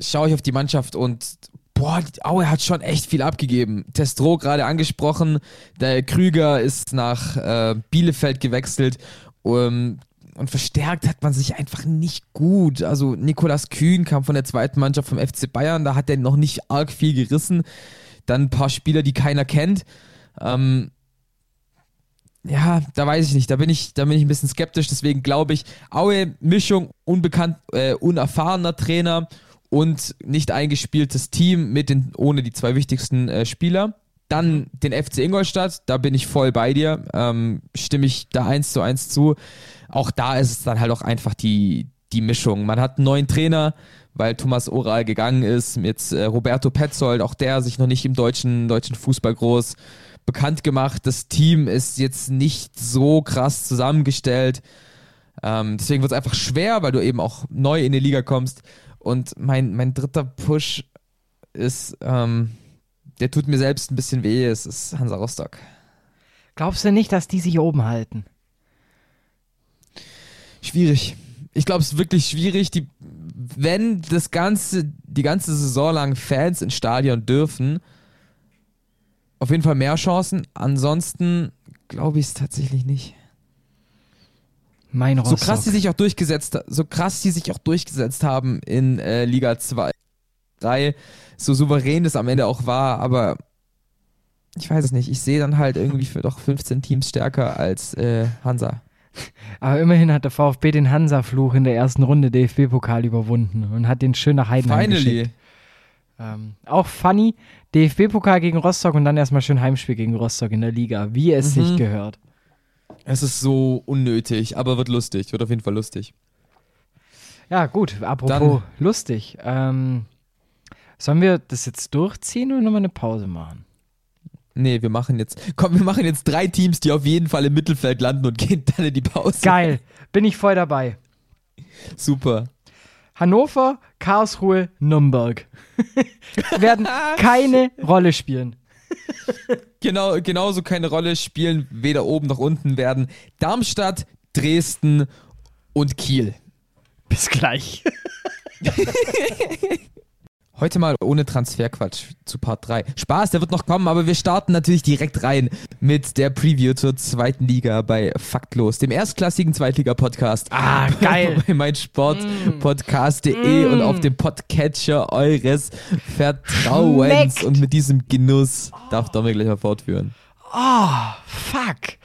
schaue ich auf die Mannschaft und boah, Aue hat schon echt viel abgegeben. Testro gerade angesprochen, der Krüger ist nach äh, Bielefeld gewechselt. Um, und verstärkt hat man sich einfach nicht gut. Also Nikolas Kühn kam von der zweiten Mannschaft vom FC Bayern, da hat er noch nicht arg viel gerissen. Dann ein paar Spieler, die keiner kennt. Ähm, ja, da weiß ich nicht. Da bin ich, da bin ich ein bisschen skeptisch. Deswegen glaube ich, Aue, Mischung, unbekannt, äh, unerfahrener Trainer und nicht eingespieltes Team mit den, ohne die zwei wichtigsten äh, Spieler. Dann den FC Ingolstadt, da bin ich voll bei dir. Ähm, stimme ich da eins zu eins zu. Auch da ist es dann halt auch einfach die, die Mischung. Man hat einen neuen Trainer, weil Thomas Oral gegangen ist, mit äh, Roberto Petzold, auch der sich noch nicht im deutschen, deutschen Fußball groß bekannt gemacht. Das Team ist jetzt nicht so krass zusammengestellt. Ähm, deswegen wird es einfach schwer, weil du eben auch neu in die Liga kommst. Und mein, mein dritter Push ist, ähm, der tut mir selbst ein bisschen weh, es ist Hansa Rostock. Glaubst du nicht, dass die sich oben halten? Schwierig. Ich glaube, es ist wirklich schwierig, die, wenn das ganze, die ganze Saison lang Fans ins Stadion dürfen, auf jeden Fall mehr Chancen. Ansonsten glaube ich es tatsächlich nicht. Mein Rostock. So krass die sich auch durchgesetzt, so krass die sich auch durchgesetzt haben in äh, Liga 2, 3, so souverän es am Ende auch war, aber ich weiß es nicht. Ich sehe dann halt irgendwie für doch 15 Teams stärker als äh, Hansa. <laughs> Aber immerhin hat der VfB den Hansa-Fluch in der ersten Runde DFB-Pokal überwunden und hat den schön nach Heidenheim Finally. geschickt. Ähm, auch funny, DFB-Pokal gegen Rostock und dann erstmal schön Heimspiel gegen Rostock in der Liga, wie es mhm. sich gehört. Es ist so unnötig, aber wird lustig, wird auf jeden Fall lustig. Ja, gut, apropos dann, lustig. Ähm, sollen wir das jetzt durchziehen oder nochmal eine Pause machen? Nee, wir machen jetzt. Komm, wir machen jetzt drei Teams, die auf jeden Fall im Mittelfeld landen und <laughs> gehen dann in die Pause. Geil. Bin ich voll dabei. Super. Hannover, Karlsruhe, Nürnberg <laughs> werden keine Rolle spielen. genau, genauso keine Rolle spielen, weder oben noch unten werden Darmstadt, Dresden und Kiel. Bis gleich. <laughs> Heute mal ohne Transferquatsch zu Part 3. Spaß, der wird noch kommen, aber wir starten natürlich direkt rein mit der Preview zur zweiten Liga bei Faktlos, dem erstklassigen Zweitliga-Podcast. Ah, geil. <laughs> bei meinsportpodcast.de mm. und auf dem Podcatcher eures Vertrauens. Schmeckt. Und mit diesem Genuss darf Dominik gleich mal fortführen. Oh, fuck.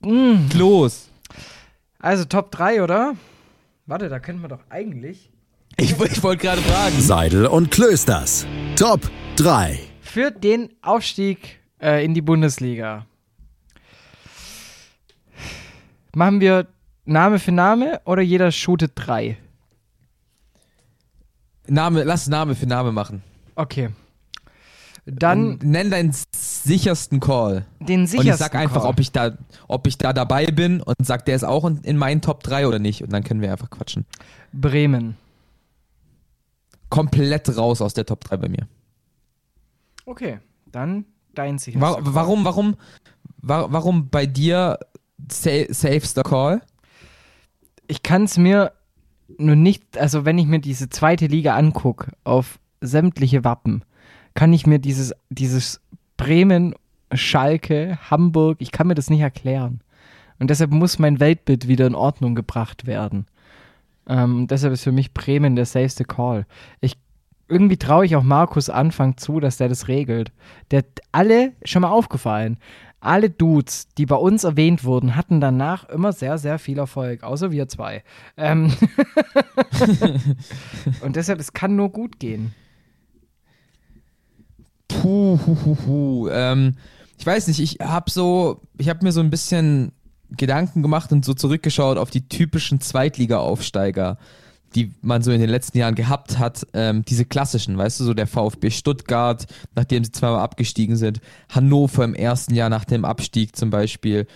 Mm. Los. Also Top 3, oder? Warte, da könnten wir doch eigentlich Ich, ich wollte gerade fragen. Seidel und Klösters. Top 3. Für den Aufstieg äh, in die Bundesliga. Machen wir Name für Name oder jeder shootet drei? Name, lass Name für Name machen. Okay. Dann. Nenn deinen sichersten Call. Den sichersten Und ich sag einfach, Call. ob ich da, ob ich da dabei bin und sag, der ist auch in, in meinen Top 3 oder nicht. Und dann können wir einfach quatschen. Bremen. Komplett raus aus der Top 3 bei mir. Okay. Dann dein sicherster Wa Call. warum, warum, wa warum bei dir sa safester Call? Ich kann es mir nur nicht, also wenn ich mir diese zweite Liga angucke, auf sämtliche Wappen, kann ich mir dieses, dieses Bremen, Schalke, Hamburg, ich kann mir das nicht erklären. Und deshalb muss mein Weltbild wieder in Ordnung gebracht werden. Ähm, deshalb ist für mich Bremen der safeste Call. Ich, irgendwie traue ich auch Markus Anfang zu, dass der das regelt. Der alle, schon mal aufgefallen, alle Dudes, die bei uns erwähnt wurden, hatten danach immer sehr, sehr viel Erfolg, außer wir zwei. Ähm <laughs> Und deshalb, es kann nur gut gehen. Puh, hu, hu, hu. Ähm, ich weiß nicht, ich habe so, ich habe mir so ein bisschen Gedanken gemacht und so zurückgeschaut auf die typischen Zweitliga-Aufsteiger, die man so in den letzten Jahren gehabt hat. Ähm, diese klassischen, weißt du, so der VfB Stuttgart, nachdem sie zweimal abgestiegen sind, Hannover im ersten Jahr nach dem Abstieg zum Beispiel.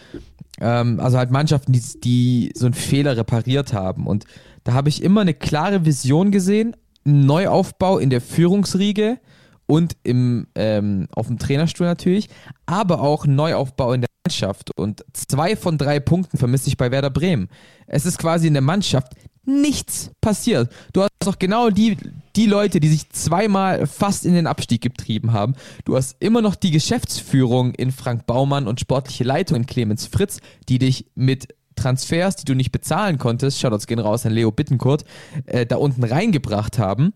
Ähm, also halt Mannschaften, die, die so einen Fehler repariert haben. Und da habe ich immer eine klare Vision gesehen, einen Neuaufbau in der Führungsriege und im, ähm, auf dem Trainerstuhl natürlich, aber auch Neuaufbau in der Mannschaft. Und zwei von drei Punkten vermisse ich bei Werder Bremen. Es ist quasi in der Mannschaft nichts passiert. Du hast doch genau die, die Leute, die sich zweimal fast in den Abstieg getrieben haben. Du hast immer noch die Geschäftsführung in Frank Baumann und sportliche Leitung in Clemens Fritz, die dich mit Transfers, die du nicht bezahlen konntest, Shoutouts gehen raus an Leo Bittencourt, äh, da unten reingebracht haben.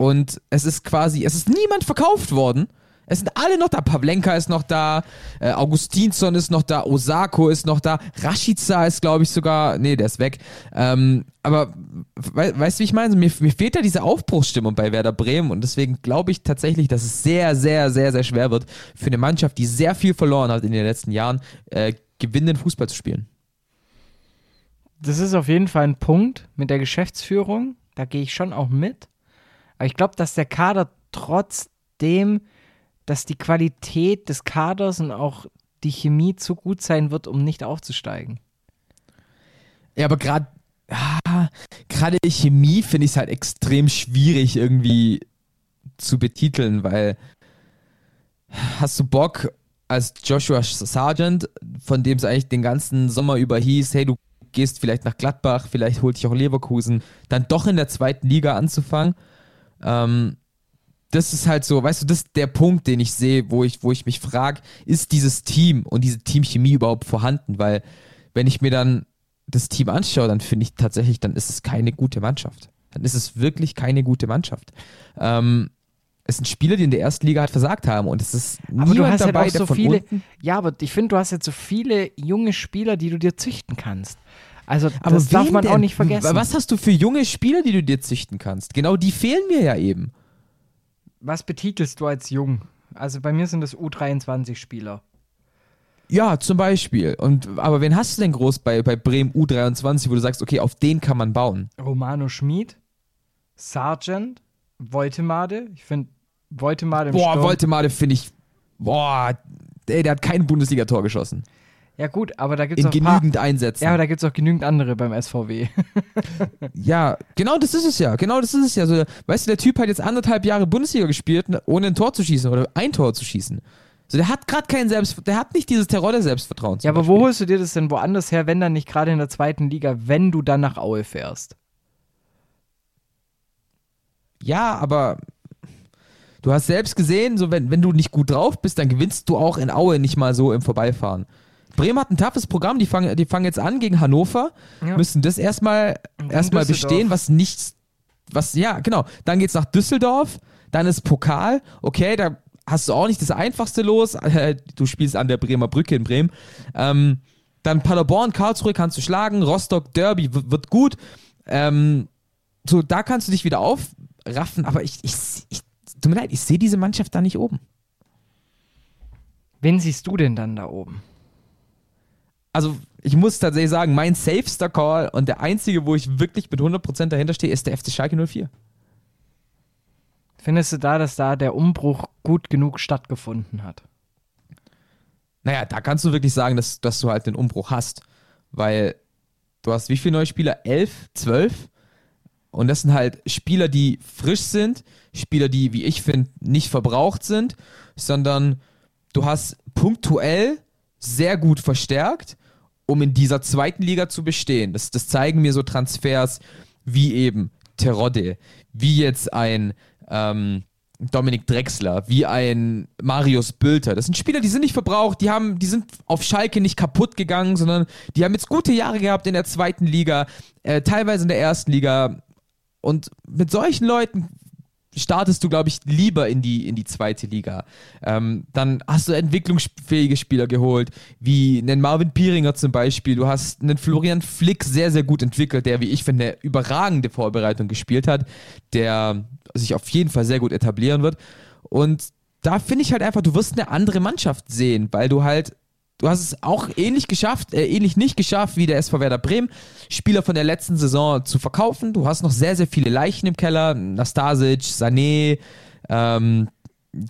Und es ist quasi, es ist niemand verkauft worden. Es sind alle noch da. Pavlenka ist noch da, äh, Augustinsson ist noch da, Osako ist noch da, Rashica ist, glaube ich, sogar, nee, der ist weg. Ähm, aber we weißt du, wie ich meine? Mir, mir fehlt da diese Aufbruchsstimmung bei Werder Bremen und deswegen glaube ich tatsächlich, dass es sehr, sehr, sehr, sehr schwer wird für eine Mannschaft, die sehr viel verloren hat in den letzten Jahren, äh, gewinnenden Fußball zu spielen. Das ist auf jeden Fall ein Punkt mit der Geschäftsführung. Da gehe ich schon auch mit. Aber ich glaube, dass der Kader trotzdem, dass die Qualität des Kaders und auch die Chemie zu gut sein wird, um nicht aufzusteigen. Ja, aber gerade ah, gerade Chemie finde ich es halt extrem schwierig irgendwie zu betiteln, weil hast du Bock als Joshua Sargent, von dem es eigentlich den ganzen Sommer über hieß, hey, du gehst vielleicht nach Gladbach, vielleicht holt dich auch Leverkusen, dann doch in der zweiten Liga anzufangen. Ähm, das ist halt so, weißt du, das ist der Punkt, den ich sehe, wo ich, wo ich mich frage, ist dieses Team und diese Teamchemie überhaupt vorhanden? Weil, wenn ich mir dann das Team anschaue, dann finde ich tatsächlich, dann ist es keine gute Mannschaft. Dann ist es wirklich keine gute Mannschaft. Ähm, es sind Spieler, die in der ersten Liga halt versagt haben und es ist aber niemand du hast dabei, halt auch der so von viele. unten Ja, aber ich finde, du hast jetzt so viele junge Spieler, die du dir züchten kannst. Also Aber das darf man auch denn? nicht vergessen. Was hast du für junge Spieler, die du dir züchten kannst? Genau die fehlen mir ja eben. Was betitelst du als jung? Also bei mir sind das U23-Spieler. Ja, zum Beispiel. Und, aber wen hast du denn groß bei, bei Bremen U23, wo du sagst, okay, auf den kann man bauen? Romano Schmid, Sargent, Woltemade. Ich finde Woltemade im Boah, Sturm. Woltemade finde ich, boah, ey, der hat kein Bundesligator geschossen. Ja gut, aber da gibt es In auch ein paar, genügend Einsätzen. Ja, aber da gibt es auch genügend andere beim SVW. <laughs> Ja, genau das ist es ja. Genau das ist es ja. So, weißt du, der Typ hat jetzt anderthalb Jahre Bundesliga gespielt, ohne ein Tor zu schießen oder ein Tor zu schießen. So, der hat gerade kein Selbst, der hat nicht dieses Terror der Selbstvertrauen. ja, aber Beispiel. wo holst du dir das denn woanders her, wenn dann nicht gerade in der zweiten Liga, wenn du dann nach Aue fährst? Ja, aber du hast selbst gesehen, so wenn, wenn du nicht gut drauf bist, dann gewinnst du auch in Aue nicht mal so im Vorbeifahren. Bremen hat ein toughes Programm, die fangen, die fangen jetzt an gegen Hannover, Ja. müssen das erstmal erstmal bestehen, was nichts, was, ja, genau. Dann geht's nach Düsseldorf, dann ist Pokal, okay, da hast du auch nicht das einfachste los, <laughs> du spielst an der Bremer Brücke in Bremen. Ähm, dann Paderborn, Karlsruhe kannst du schlagen, Rostock, Derby wird gut. Ähm, so, da kannst du dich wieder aufraffen, aber ich, ich, ich tut mir leid, ich sehe diese Mannschaft da nicht oben. Wen siehst du denn dann da oben? Also, ich muss tatsächlich sagen, mein safester Call und der einzige, wo ich wirklich mit 100% dahinter stehe, ist der FC Schalke 04. Findest du da, dass da der Umbruch gut genug stattgefunden hat? Naja, da kannst du wirklich sagen, dass, dass du halt den Umbruch hast. Weil du hast wie viele neue Spieler? Elf? Zwölf? Und das sind halt Spieler, die frisch sind, Spieler, die, wie ich finde, nicht verbraucht sind, sondern du hast punktuell sehr gut verstärkt, um in dieser zweiten Liga zu bestehen. Das, das zeigen mir so Transfers wie eben Terodde, wie jetzt ein ähm, Dominik Drexler, wie ein Marius Bülter. Das sind Spieler, die sind nicht verbraucht, die haben, die sind auf Schalke nicht kaputt gegangen, sondern die haben jetzt gute Jahre gehabt in der zweiten Liga, äh, teilweise in der ersten Liga. Und mit solchen Leuten startest du, glaube ich, lieber in die, in die zweite Liga. Ähm, dann hast du entwicklungsfähige Spieler geholt, wie einen Marvin Pieringer zum Beispiel. Du hast einen Florian Flick sehr, sehr gut entwickelt, der, wie ich finde, eine überragende Vorbereitung gespielt hat, der sich auf jeden Fall sehr gut etablieren wird. Und da finde ich halt einfach, du wirst eine andere Mannschaft sehen, weil du halt Du hast es auch ähnlich geschafft, äh, ähnlich nicht geschafft wie der SV Werder Bremen, Spieler von der letzten Saison zu verkaufen. Du hast noch sehr, sehr viele Leichen im Keller. Nastasic, Sané, ähm,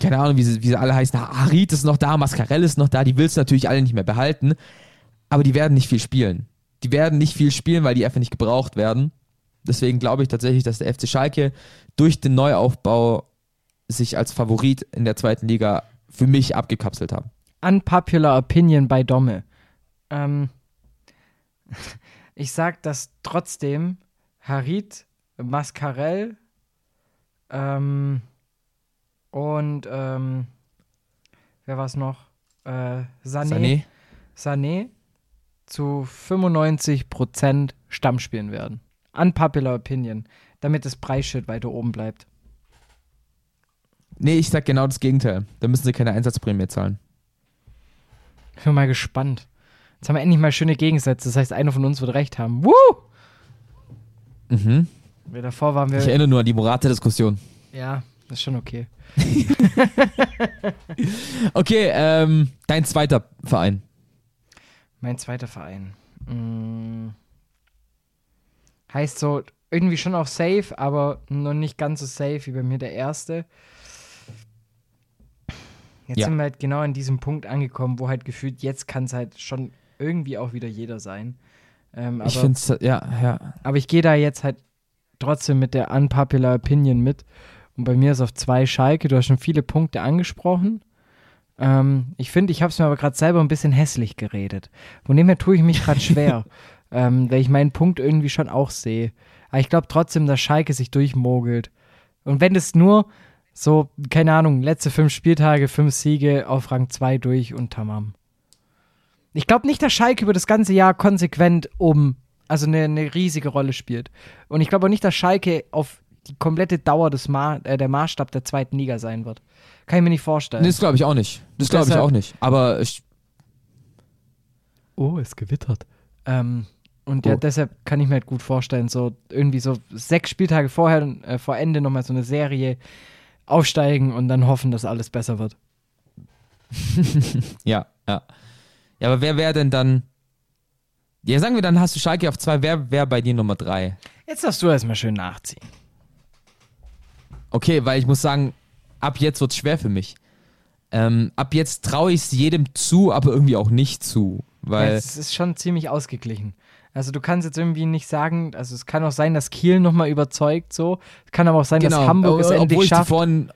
keine Ahnung, wie sie, wie sie alle heißen. Harit ist noch da, Mascarell ist noch da. Die willst du natürlich alle nicht mehr behalten. Aber die werden nicht viel spielen. Die werden nicht viel spielen, weil die einfach nicht gebraucht werden. Deswegen glaube ich tatsächlich, dass der FC Schalke durch den Neuaufbau sich als Favorit in der zweiten Liga für mich abgekapselt haben unpopular opinion bei Domme. Ähm, <laughs> ich sag, dass trotzdem Harit, Mascarell ähm, und ähm, wer war es noch? Äh, Sané, Sané. Sané zu 95% Stamm spielen werden. Unpopular Opinion, damit das Preisschild weiter oben bleibt. Nee, ich sag genau das Gegenteil. Da müssen sie keine Einsatzprämie zahlen. Ich bin mal gespannt. Jetzt haben wir endlich mal schöne Gegensätze. Das heißt, einer von uns wird recht haben. Woo! Mhm. Wir davor waren wir. Ich erinnere nur an die Morate-Diskussion. Ja, das ist schon okay. <laughs> okay, ähm, dein zweiter Verein. Mein zweiter Verein. Hm. Heißt so irgendwie schon auch safe, aber noch nicht ganz so safe wie bei mir der erste. Jetzt ja. sind wir halt genau an diesem Punkt angekommen, wo halt gefühlt, jetzt kann es halt schon irgendwie auch wieder jeder sein. Ähm, aber, ich finde es, ja, ja. Aber ich gehe da jetzt halt trotzdem mit der unpopular Opinion mit. Und bei mir ist auf zwei Schalke. Du hast schon viele Punkte angesprochen. Ähm, ich finde, ich habe es mir aber gerade selber ein bisschen hässlich geredet. Von dem her tue ich mich gerade schwer, <laughs> ähm, weil ich meinen Punkt irgendwie schon auch sehe. Aber ich glaube trotzdem, dass Schalke sich durchmogelt. Und wenn es nur so, keine Ahnung, letzte fünf Spieltage, fünf Siege auf Rang 2 durch und tamam. Ich glaube nicht, dass Schalke über das ganze Jahr konsequent oben, also eine, eine riesige Rolle spielt. Und ich glaube auch nicht, dass Schalke auf die komplette Dauer des Ma äh, der Maßstab der zweiten Liga sein wird. Kann ich mir nicht vorstellen. Nee, das glaube ich auch nicht. Das glaube ich auch nicht. Aber ich. Oh, es gewittert. Ähm, und oh. ja, deshalb kann ich mir halt gut vorstellen, so irgendwie so sechs Spieltage vorher, äh, vor Ende nochmal so eine Serie aufsteigen und dann hoffen, dass alles besser wird. <laughs> ja, ja. Ja, aber wer wäre denn dann. Ja, sagen wir, dann hast du Schalke auf zwei. Wer wäre bei dir Nummer drei? Jetzt darfst du erstmal schön nachziehen. Okay, weil ich muss sagen, ab jetzt wird es schwer für mich. Ähm, ab jetzt traue ich es jedem zu, aber irgendwie auch nicht zu. Weil es ist schon ziemlich ausgeglichen. Also du kannst jetzt irgendwie nicht sagen, also es kann auch sein, dass Kiel nochmal überzeugt so. Es kann aber auch sein, genau. dass Hamburg es endlich schafft. Vorhin,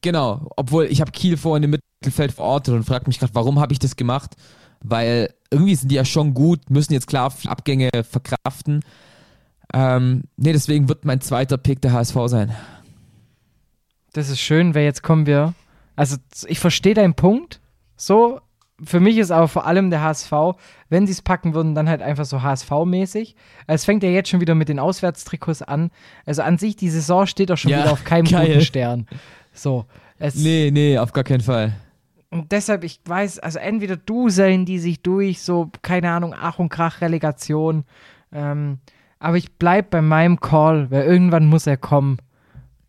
genau, obwohl ich habe Kiel vorhin im Mittelfeld verortet und frage mich gerade, warum habe ich das gemacht? Weil irgendwie sind die ja schon gut, müssen jetzt klar Abgänge verkraften. Ähm, nee, deswegen wird mein zweiter Pick der HSV sein. Das ist schön, weil jetzt kommen wir. Also ich verstehe deinen Punkt, so, für mich ist aber vor allem der HSV, wenn sie es packen würden, dann halt einfach so HSV-mäßig. Es fängt ja jetzt schon wieder mit den Auswärtstrikots an. Also an sich, die Saison steht doch schon ja, wieder auf keinem geil. guten Stern. So. Es, nee, nee, auf gar keinen Fall. Und deshalb, ich weiß, also entweder duseln die sich durch, so, keine Ahnung, Ach und Krach, Relegation. Ähm, Aber ich bleib bei meinem Call, weil irgendwann muss er kommen.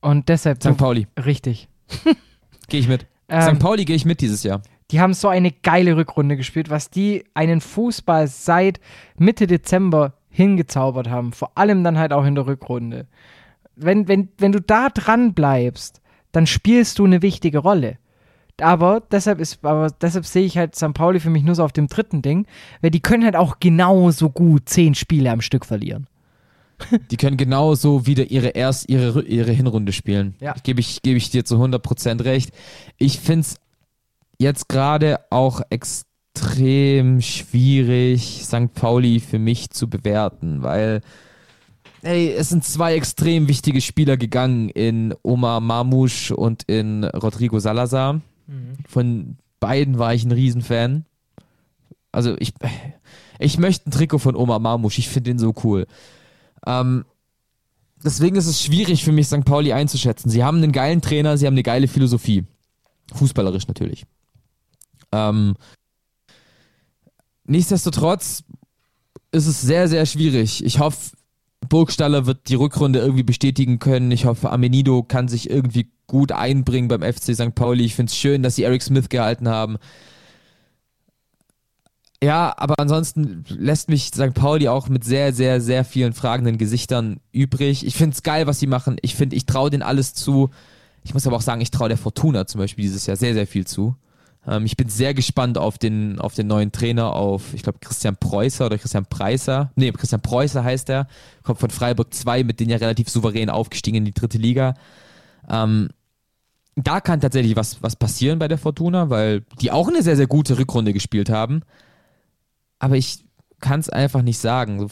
Und deshalb. St. Pauli. Richtig. <laughs> gehe ich mit. Ähm, St. Pauli gehe ich mit dieses Jahr. Die haben so eine geile Rückrunde gespielt, was die einen Fußball seit Mitte Dezember hingezaubert haben. Vor allem dann halt auch in der Rückrunde. Wenn, wenn, wenn du da dran bleibst, dann spielst du eine wichtige Rolle. Aber deshalb ist, aber deshalb sehe ich halt St. Pauli für mich nur so auf dem dritten Ding, weil die können halt auch genauso gut zehn Spiele am Stück verlieren. Die können genauso wieder ihre erst ihre, ihre Hinrunde spielen. Ja. Gebe ich, gebe ich dir zu 100% recht. Ich finde es jetzt gerade auch extrem schwierig, St. Pauli für mich zu bewerten, weil ey, es sind zwei extrem wichtige Spieler gegangen in Omar Mamouche und in Rodrigo Salazar. Mhm. Von beiden war ich ein Riesenfan. Also ich, ich möchte ein Trikot von Omar Mamouche, ich finde den so cool. Ähm, deswegen ist es schwierig für mich, St. Pauli einzuschätzen. Sie haben einen geilen Trainer, sie haben eine geile Philosophie. Fußballerisch natürlich. Ähm, nichtsdestotrotz ist es sehr, sehr schwierig. Ich hoffe, Burgstaller wird die Rückrunde irgendwie bestätigen können. Ich hoffe, Amenido kann sich irgendwie gut einbringen beim FC St. Pauli. Ich finde es schön, dass sie Eric Smith gehalten haben. Ja, aber ansonsten lässt mich St. Pauli auch mit sehr, sehr, sehr vielen fragenden Gesichtern übrig. Ich finde es geil, was sie machen. Ich finde, ich traue denen alles zu. Ich muss aber auch sagen, ich traue der Fortuna zum Beispiel dieses Jahr sehr, sehr viel zu. Ähm, ich bin sehr gespannt auf den, auf den neuen Trainer, auf, ich glaube, Christian Preußer oder Christian Preiser. Nee, Christian Preußer heißt er. Kommt von Freiburg 2, mit denen ja relativ souverän aufgestiegen in die dritte Liga. Ähm, da kann tatsächlich was, was passieren bei der Fortuna, weil die auch eine sehr, sehr gute Rückrunde gespielt haben aber ich kann es einfach nicht sagen.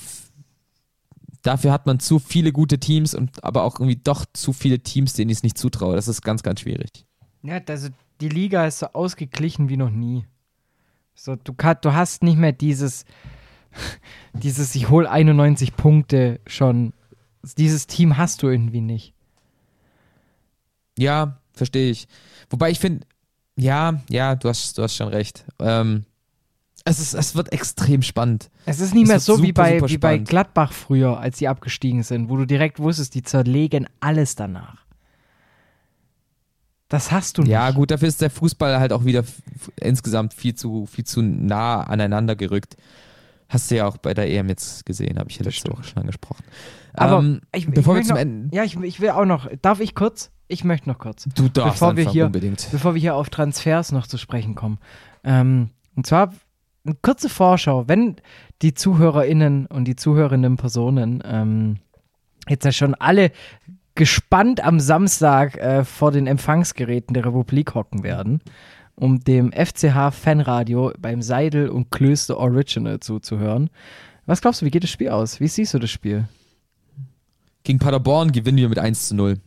Dafür hat man zu viele gute Teams und aber auch irgendwie doch zu viele Teams, denen ich es nicht zutraue. Das ist ganz, ganz schwierig. Ja, also die Liga ist so ausgeglichen wie noch nie. So, du, du hast nicht mehr dieses, <laughs> dieses, ich hole 91 Punkte schon. Dieses Team hast du irgendwie nicht. Ja, verstehe ich. Wobei ich finde, ja, ja, du hast, du hast schon recht. Ähm, es, ist, es wird extrem spannend. Es ist nicht mehr so super, wie, bei, wie bei Gladbach früher, als sie abgestiegen sind, wo du direkt wusstest, die zerlegen alles danach. Das hast du nicht. Ja, gut, dafür ist der Fußball halt auch wieder insgesamt viel zu, viel zu nah aneinander gerückt. Hast du ja auch bei der EM jetzt gesehen, habe ich ja letzte Woche schon angesprochen. Aber ähm, ich, bevor ich wir zum Ende. Ja, ich, ich will auch noch. Darf ich kurz? Ich möchte noch kurz. Du darfst bevor wir hier, unbedingt. Bevor wir hier auf Transfers noch zu sprechen kommen. Ähm, und zwar eine kurze Vorschau, wenn die ZuhörerInnen und die zuhörenden Personen ähm, jetzt ja schon alle gespannt am Samstag äh, vor den Empfangsgeräten der Republik hocken werden, um dem FCH Fanradio beim Seidel und Klöster Original zuzuhören. Was glaubst du, wie geht das Spiel aus? Wie siehst du das Spiel? Gegen Paderborn gewinnen wir mit 1 zu 0.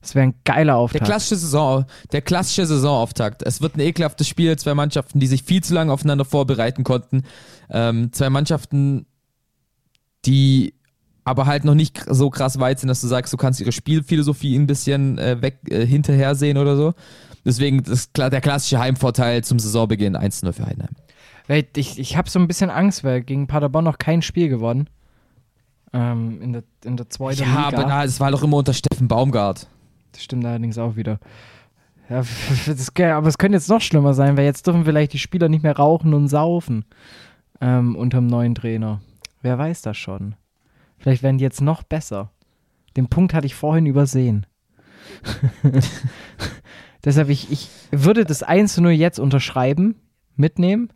Das wäre ein geiler Auftakt. Der klassische, Saison, der klassische Saisonauftakt. Es wird ein ekelhaftes Spiel. Zwei Mannschaften, die sich viel zu lange aufeinander vorbereiten konnten. Ähm, zwei Mannschaften, die aber halt noch nicht so krass weit sind, dass du sagst, du kannst ihre Spielphilosophie ein bisschen äh, weg äh, hinterher sehen oder so. Deswegen das, der klassische Heimvorteil zum Saisonbeginn 1-0 für Heidenheim. Ich, ich habe so ein bisschen Angst, weil gegen Paderborn noch kein Spiel gewonnen. Ähm, in, der, in der zweiten ja, Liga. Ja, aber na, es war doch immer unter Steffen Baumgart. Das stimmt allerdings auch wieder. Ja, <laughs> das, aber es könnte jetzt noch schlimmer sein, weil jetzt dürfen vielleicht die Spieler nicht mehr rauchen und saufen ähm, unter dem neuen Trainer. Wer weiß das schon? Vielleicht werden die jetzt noch besser. Den Punkt hatte ich vorhin übersehen. <laughs> Deshalb, ich, ich würde das 1 0 jetzt unterschreiben, mitnehmen.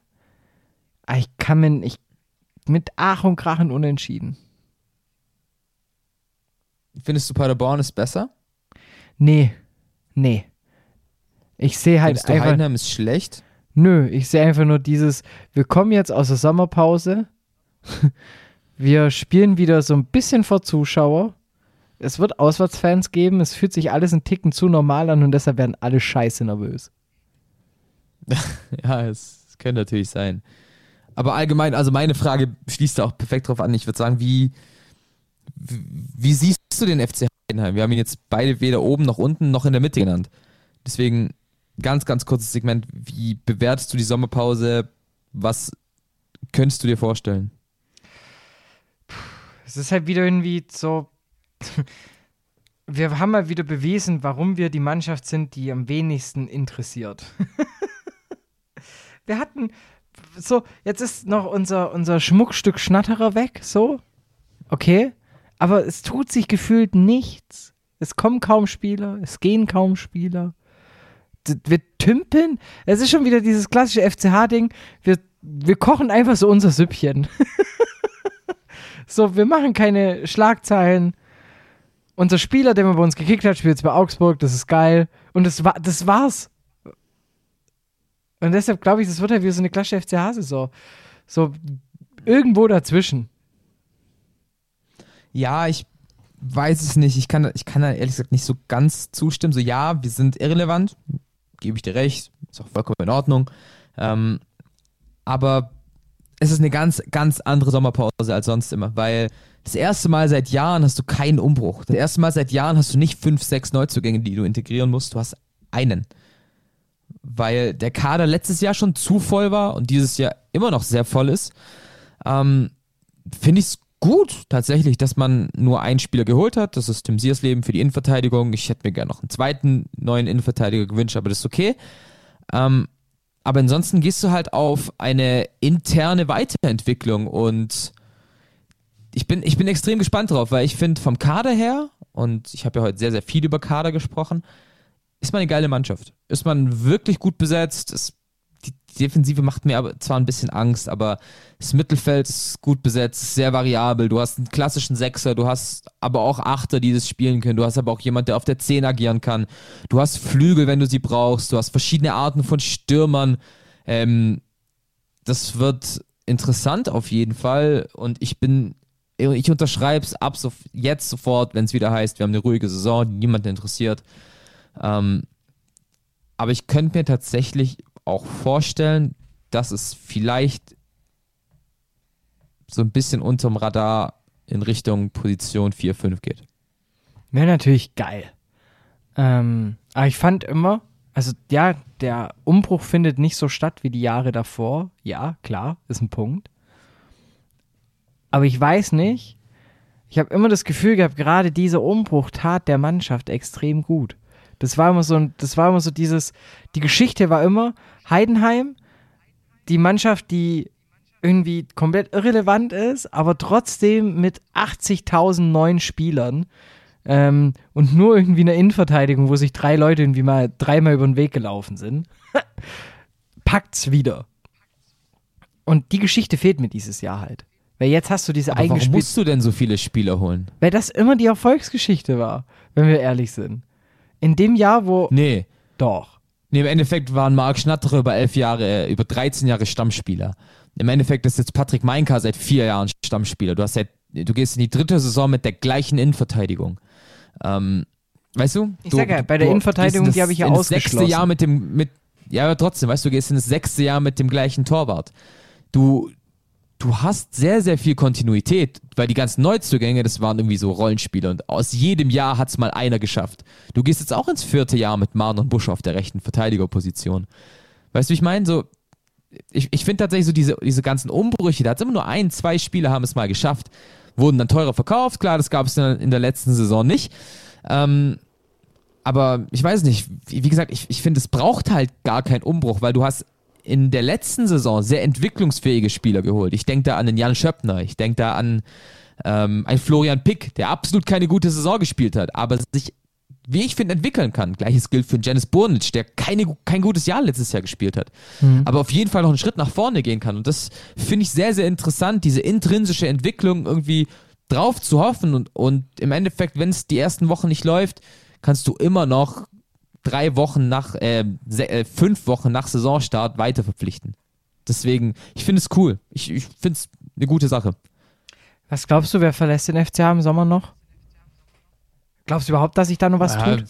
Aber ich kann mir, ich, mit Ach und Krachen unentschieden. Findest du Paderborn ist besser? Nee, nee. Ich sehe halt Findest einfach. Heidenheim ist schlecht? Nö, ich sehe einfach nur dieses, wir kommen jetzt aus der Sommerpause. <laughs> wir spielen wieder so ein bisschen vor Zuschauer. Es wird Auswärtsfans geben. Es fühlt sich alles ein Ticken zu normal an und deshalb werden alle scheiße nervös. <laughs> ja, es, könnte natürlich sein. Aber allgemein, also meine Frage schließt da auch perfekt drauf an. Ich würde sagen, wie, wie, wie siehst du den FC Heidenheim. Wir haben ihn jetzt beide weder oben noch unten noch in der Mitte genannt. Deswegen ganz, ganz kurzes Segment. Wie bewertest du die Sommerpause? Was könntest du dir vorstellen? Es ist halt wieder irgendwie so. wir haben mal wieder bewiesen, warum wir die Mannschaft sind, die am wenigsten interessiert. wir hatten so, jetzt ist noch unser, unser Schmuckstück Schnatterer weg, so. Okay. Aber es tut sich gefühlt nichts. Es kommen kaum Spieler, es gehen kaum Spieler. Wir tümpeln. Es ist schon wieder dieses klassische FCH-Ding. Wir, wir kochen einfach so unser Süppchen. <laughs> so, wir machen keine Schlagzeilen. Unser Spieler, der bei uns gekickt hat, spielt jetzt bei Augsburg. Das ist geil. Und das, war, das war's. Und deshalb glaube ich, das wird halt wie so eine klassische FCH-Saison. So irgendwo dazwischen. Ja, ich weiß es nicht. Ich kann, ich kann da ehrlich gesagt nicht so ganz zustimmen. So, ja, wir sind irrelevant, gebe ich dir recht, ist auch vollkommen in Ordnung. Ähm, aber es ist eine ganz, ganz andere Sommerpause als sonst immer, weil das erste Mal seit Jahren hast du keinen Umbruch. Das erste Mal seit Jahren hast du nicht fünf, sechs Neuzugänge, die du integrieren musst. Du hast einen. Weil der Kader letztes Jahr schon zu voll war und dieses Jahr immer noch sehr voll ist. Ähm, Finde ich es gut, tatsächlich, dass man nur einen Spieler geholt hat. Das ist Tim Siersleben für die Innenverteidigung. Ich hätte mir gerne noch einen zweiten neuen Innenverteidiger gewünscht, aber das ist okay. Ähm, aber ansonsten gehst du halt auf eine interne Weiterentwicklung und ich bin, ich bin extrem gespannt drauf, weil ich finde vom Kader her, und ich habe ja heute sehr, sehr viel über Kader gesprochen, ist man eine geile Mannschaft. Ist man wirklich gut besetzt, ist die Defensive macht mir aber zwar ein bisschen Angst, aber das Mittelfeld ist gut besetzt, sehr variabel. Du hast einen klassischen Sechser, du hast aber auch Achter, die das spielen können. Du hast aber auch jemand, der auf der Zehn agieren kann. Du hast Flügel, wenn du sie brauchst. Du hast verschiedene Arten von Stürmern. Ähm, das wird interessant auf jeden Fall. Und ich bin, ich unterschreibe es ab so, jetzt sofort, wenn es wieder heißt, wir haben eine ruhige Saison, die niemanden interessiert. Ähm, aber ich könnte mir tatsächlich auch vorstellen, dass es vielleicht so ein bisschen unterm Radar in Richtung Position 4, 5 geht. Wäre natürlich geil. Ähm, aber ich fand immer, also ja, der Umbruch findet nicht so statt wie die Jahre davor. Ja, klar, ist ein Punkt. Aber ich weiß nicht, ich habe immer das Gefühl gehabt, gerade dieser Umbruch tat der Mannschaft extrem gut. Das war immer so, das war immer so dieses, die Geschichte war immer, Heidenheim, die Mannschaft, die irgendwie komplett irrelevant ist, aber trotzdem mit 80.000 neuen Spielern ähm, und nur irgendwie eine Innenverteidigung, wo sich drei Leute irgendwie mal dreimal über den Weg gelaufen sind, <laughs> packt's wieder. Und die Geschichte fehlt mir dieses Jahr halt. Weil jetzt hast du diese aber Warum musst du denn so viele Spieler holen? Weil das immer die Erfolgsgeschichte war, wenn wir ehrlich sind. In dem Jahr, wo. Nee. Doch. Nee, im Endeffekt waren Marc Schnatterer über elf Jahre, äh, über 13 Jahre Stammspieler. Im Endeffekt ist jetzt Patrick Meinka seit vier Jahren Stammspieler. Du hast seit, du gehst in die dritte Saison mit der gleichen Innenverteidigung. Ähm, weißt du? Ich du, sag ja, bei der Innenverteidigung, die habe ich ja ausgeschlossen. Das sechste Jahr mit dem, mit, ja, aber trotzdem, weißt du, du gehst in das sechste Jahr mit dem gleichen Torwart. Du, du hast sehr, sehr viel Kontinuität, weil die ganzen Neuzugänge, das waren irgendwie so Rollenspieler und aus jedem Jahr hat es mal einer geschafft. Du gehst jetzt auch ins vierte Jahr mit Marlon Busch auf der rechten Verteidigerposition. Weißt du, wie ich meine? So, ich, ich finde tatsächlich so diese, diese ganzen Umbrüche, da hat es immer nur ein, zwei Spieler haben es mal geschafft, wurden dann teurer verkauft, klar, das gab es in der letzten Saison nicht. Ähm, aber ich weiß nicht, wie, wie gesagt, ich, ich finde, es braucht halt gar keinen Umbruch, weil du hast in der letzten Saison sehr entwicklungsfähige Spieler geholt. Ich denke da an den Jan Schöppner, ich denke da an ähm, einen Florian Pick, der absolut keine gute Saison gespielt hat, aber sich, wie ich finde, entwickeln kann. Gleiches gilt für Janis Burnic, der keine, kein gutes Jahr letztes Jahr gespielt hat, mhm. aber auf jeden Fall noch einen Schritt nach vorne gehen kann. Und das finde ich sehr, sehr interessant, diese intrinsische Entwicklung irgendwie drauf zu hoffen und, und im Endeffekt, wenn es die ersten Wochen nicht läuft, kannst du immer noch drei Wochen nach, äh, äh, fünf Wochen nach Saisonstart weiter verpflichten. Deswegen, ich finde es cool. Ich, ich finde es eine gute Sache. Was glaubst du, wer verlässt den FCA im Sommer noch? Glaubst du überhaupt, dass sich da noch was ja, tut?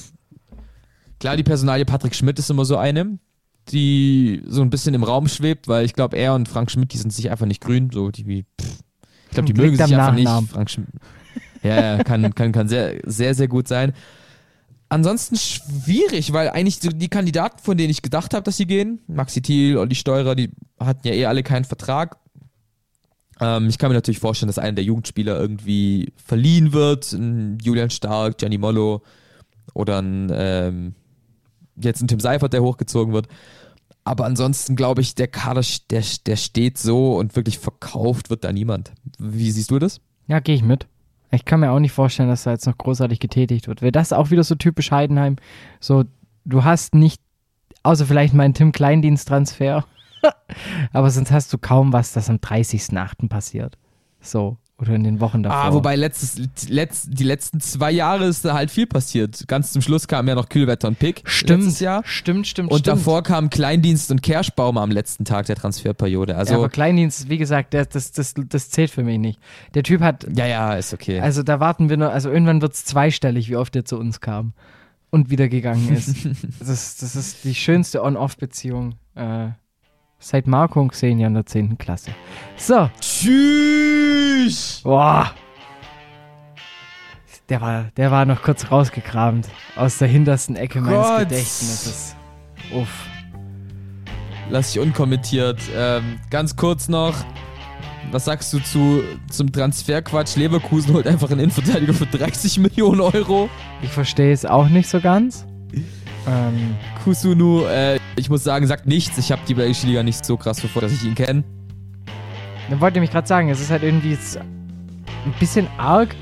Klar, die Personalie Patrick Schmidt ist immer so eine, die so ein bisschen im Raum schwebt, weil ich glaube, er und Frank Schmidt, die sind sich einfach nicht grün. So, die, pff, ich glaube, die mögen sich einfach nicht. Frank Schmidt. Ja, kann, kann, kann sehr, sehr, sehr gut sein ansonsten schwierig, weil eigentlich die Kandidaten, von denen ich gedacht habe, dass sie gehen, Maxi Thiel, Olli Steurer, die hatten ja eh alle keinen Vertrag. Ähm, ich kann mir natürlich vorstellen, dass einer der Jugendspieler irgendwie verliehen wird. Ein Julian Stark, Gianni Mollo oder ein, ähm, jetzt ein Tim Seifert, der hochgezogen wird. Aber ansonsten glaube ich, der Kader, der, der steht so und wirklich verkauft wird da niemand. Wie siehst du das? Ja, gehe ich mit. Ich kann mir auch nicht vorstellen, dass da jetzt noch großartig getätigt wird. Wäre das auch wieder so typisch Heidenheim? So, du hast nicht, außer vielleicht meinen Tim Kleindienst-Transfer, <laughs> aber sonst hast du kaum was, das am 30.08. passiert. So. Oder in den Wochen davor. Ah, wobei letztes, letzt, die letzten zwei Jahre ist da halt viel passiert. Ganz zum Schluss kam ja noch Kühlwetter und Pick. Stimmt. Jahr. Stimmt, stimmt, Und stimmt. davor kamen Kleindienst und Kerschbaum am letzten Tag der Transferperiode. Also, ja, aber Kleindienst, wie gesagt, der, das, das, das zählt für mich nicht. Der Typ hat, ja, ja, ist okay. also da warten wir noch, also irgendwann wird es zweistellig, wie oft er zu uns kam und wieder gegangen ist. <laughs> das, ist das ist die schönste On-Off-Beziehung äh, seit Marco und Xenia in der 10. Klasse. So, Tschüss! boah. Der war, der war noch kurz rausgekramt aus der hintersten Ecke meines Gott. Gedächtnisses. Uff. Lass ich unkommentiert. Ähm, ganz kurz noch. Was sagst du zu, zum Transferquatsch? Leverkusen holt einfach einen Innenverteidiger für 30 Millionen Euro. Ich verstehe es auch nicht so ganz. Ähm, Kusunu, äh, ich muss sagen, sagt nichts. Ich habe die belgische Liga nicht so krass verfolgt, dass ich ihn kenne. Dann wollte ich mich gerade sagen, es ist halt irgendwie ein bisschen arg.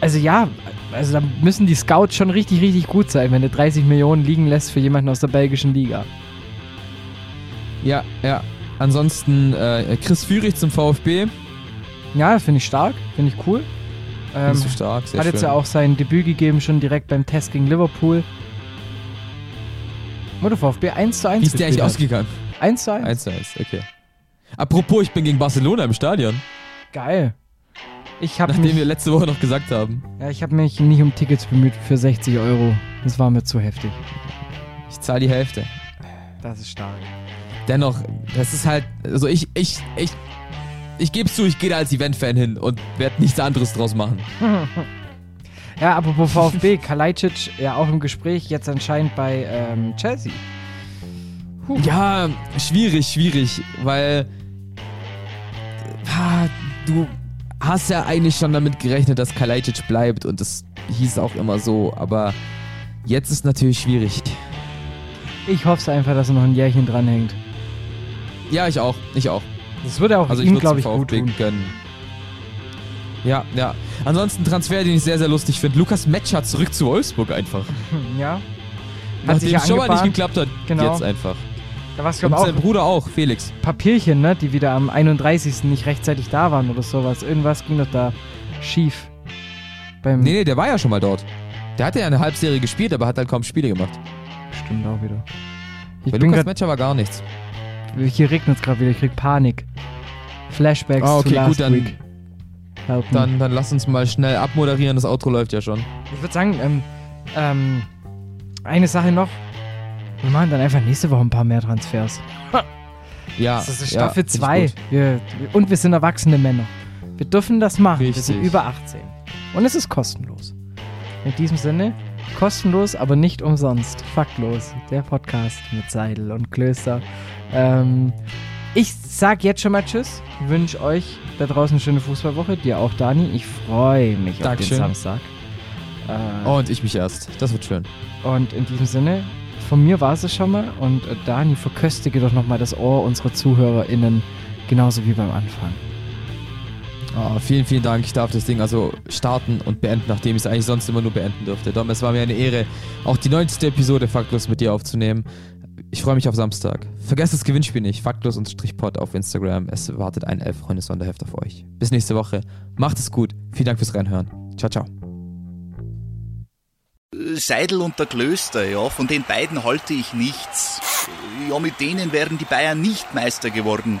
Also ja, also da müssen die Scouts schon richtig, richtig gut sein, wenn du 30 Millionen liegen lässt für jemanden aus der belgischen Liga. Ja, ja. Ansonsten äh, Chris Führig zum VfB. Ja, das finde ich stark, finde ich cool. Ähm, Nicht so stark, sehr hat schön. jetzt ja auch sein Debüt gegeben, schon direkt beim Test gegen Liverpool. Oder VfB 1 zu 1 Wie ist der eigentlich hat. ausgegangen? 1 zu 1. 1 zu 1, okay. Apropos, ich bin gegen Barcelona im Stadion. Geil. Ich habe Nachdem mich, wir letzte Woche noch gesagt haben. ja, ich hab mich nicht um Tickets bemüht für 60 Euro. Das war mir zu heftig. Ich zahle die Hälfte. Das ist stark. Dennoch, das ist halt, also ich, ich, ich, ich gebe zu, ich gehe da als Event-Fan hin und werde nichts anderes draus machen. <laughs> Ja, apropos VfB, Kalajdzic ja auch im Gespräch, jetzt anscheinend bei ähm, Chelsea. Ja, schwierig, schwierig, weil ah, du hast ja eigentlich schon damit gerechnet, dass Kalajdzic bleibt und das hieß auch immer so, aber jetzt ist natürlich schwierig. Ich hoffe einfach, dass er noch ein Jährchen dranhängt. Ja, ich auch, ich auch. Das würde auch Also ihm, glaube es ich, gut tun. gönnen. Ja, ja. Ansonsten Transfer, den ich sehr, sehr lustig finde. Lukas Metscher zurück zu Wolfsburg einfach. <laughs> Ja. Hat Nachdem es schon mal nicht geklappt hat, Genau. jetzt einfach. Da war es, Und sein Bruder auch, Felix. Papierchen, ne, die wieder am 31. nicht rechtzeitig da waren oder sowas. Irgendwas ging doch da schief. Beim Nee, nee, der war ja schon mal dort. Der hatte ja eine Halbserie gespielt, aber hat halt kaum Spiele gemacht. Stimmt auch wieder. Ich Bei Lukas Metscher war gar nichts. hier regnet es gerade wieder, ich krieg Panik. Flashbacks Ah, okay, to last gut, dann- week. Me. Dann, dann lass uns mal schnell abmoderieren, das Outro läuft ja schon. Ich würde sagen, ähm, ähm, eine Sache noch. Wir machen dann einfach nächste Woche ein paar mehr Transfers. Ja, Das ist ja, Staffel finde ich 2. gut. Wir, und wir sind erwachsene Männer. Wir dürfen das machen. Wir Richtig. sind über 18. Und es ist kostenlos. In diesem Sinne, kostenlos, aber nicht umsonst. Faktlos. Der Podcast mit Seidel und Klöster. Ähm, ich sag jetzt schon mal Tschüss. Wünsche euch da draußen eine schöne Fußballwoche. Dir auch, Dani. Ich freue mich Dankeschön. auf den Samstag. Äh, Und ich mich erst. Das wird schön. und in diesem Sinne, von mir war es es schon mal. Und äh, Dani, verköstige doch nochmal das Ohr unserer ZuhörerInnen, genauso wie beim Anfang. Oh, vielen, vielen Dank. Ich darf das Ding also starten und beenden, nachdem ich es eigentlich sonst immer nur beenden dürfte. Dom, es war mir eine Ehre, auch die 90. Episode Faktlos mit dir aufzunehmen. Ich freue mich auf Samstag. Vergesst das Gewinnspiel nicht. Faktlos-pod auf Instagram. Es wartet ein Elf-Freunde-Sonderheft auf euch. Bis nächste Woche. Macht es gut. Vielen Dank fürs Reinhören. Ciao, ciao. Seidel und der Klöster, ja, von den beiden halte ich nichts. Ja, mit denen wären die Bayern nicht Meister geworden.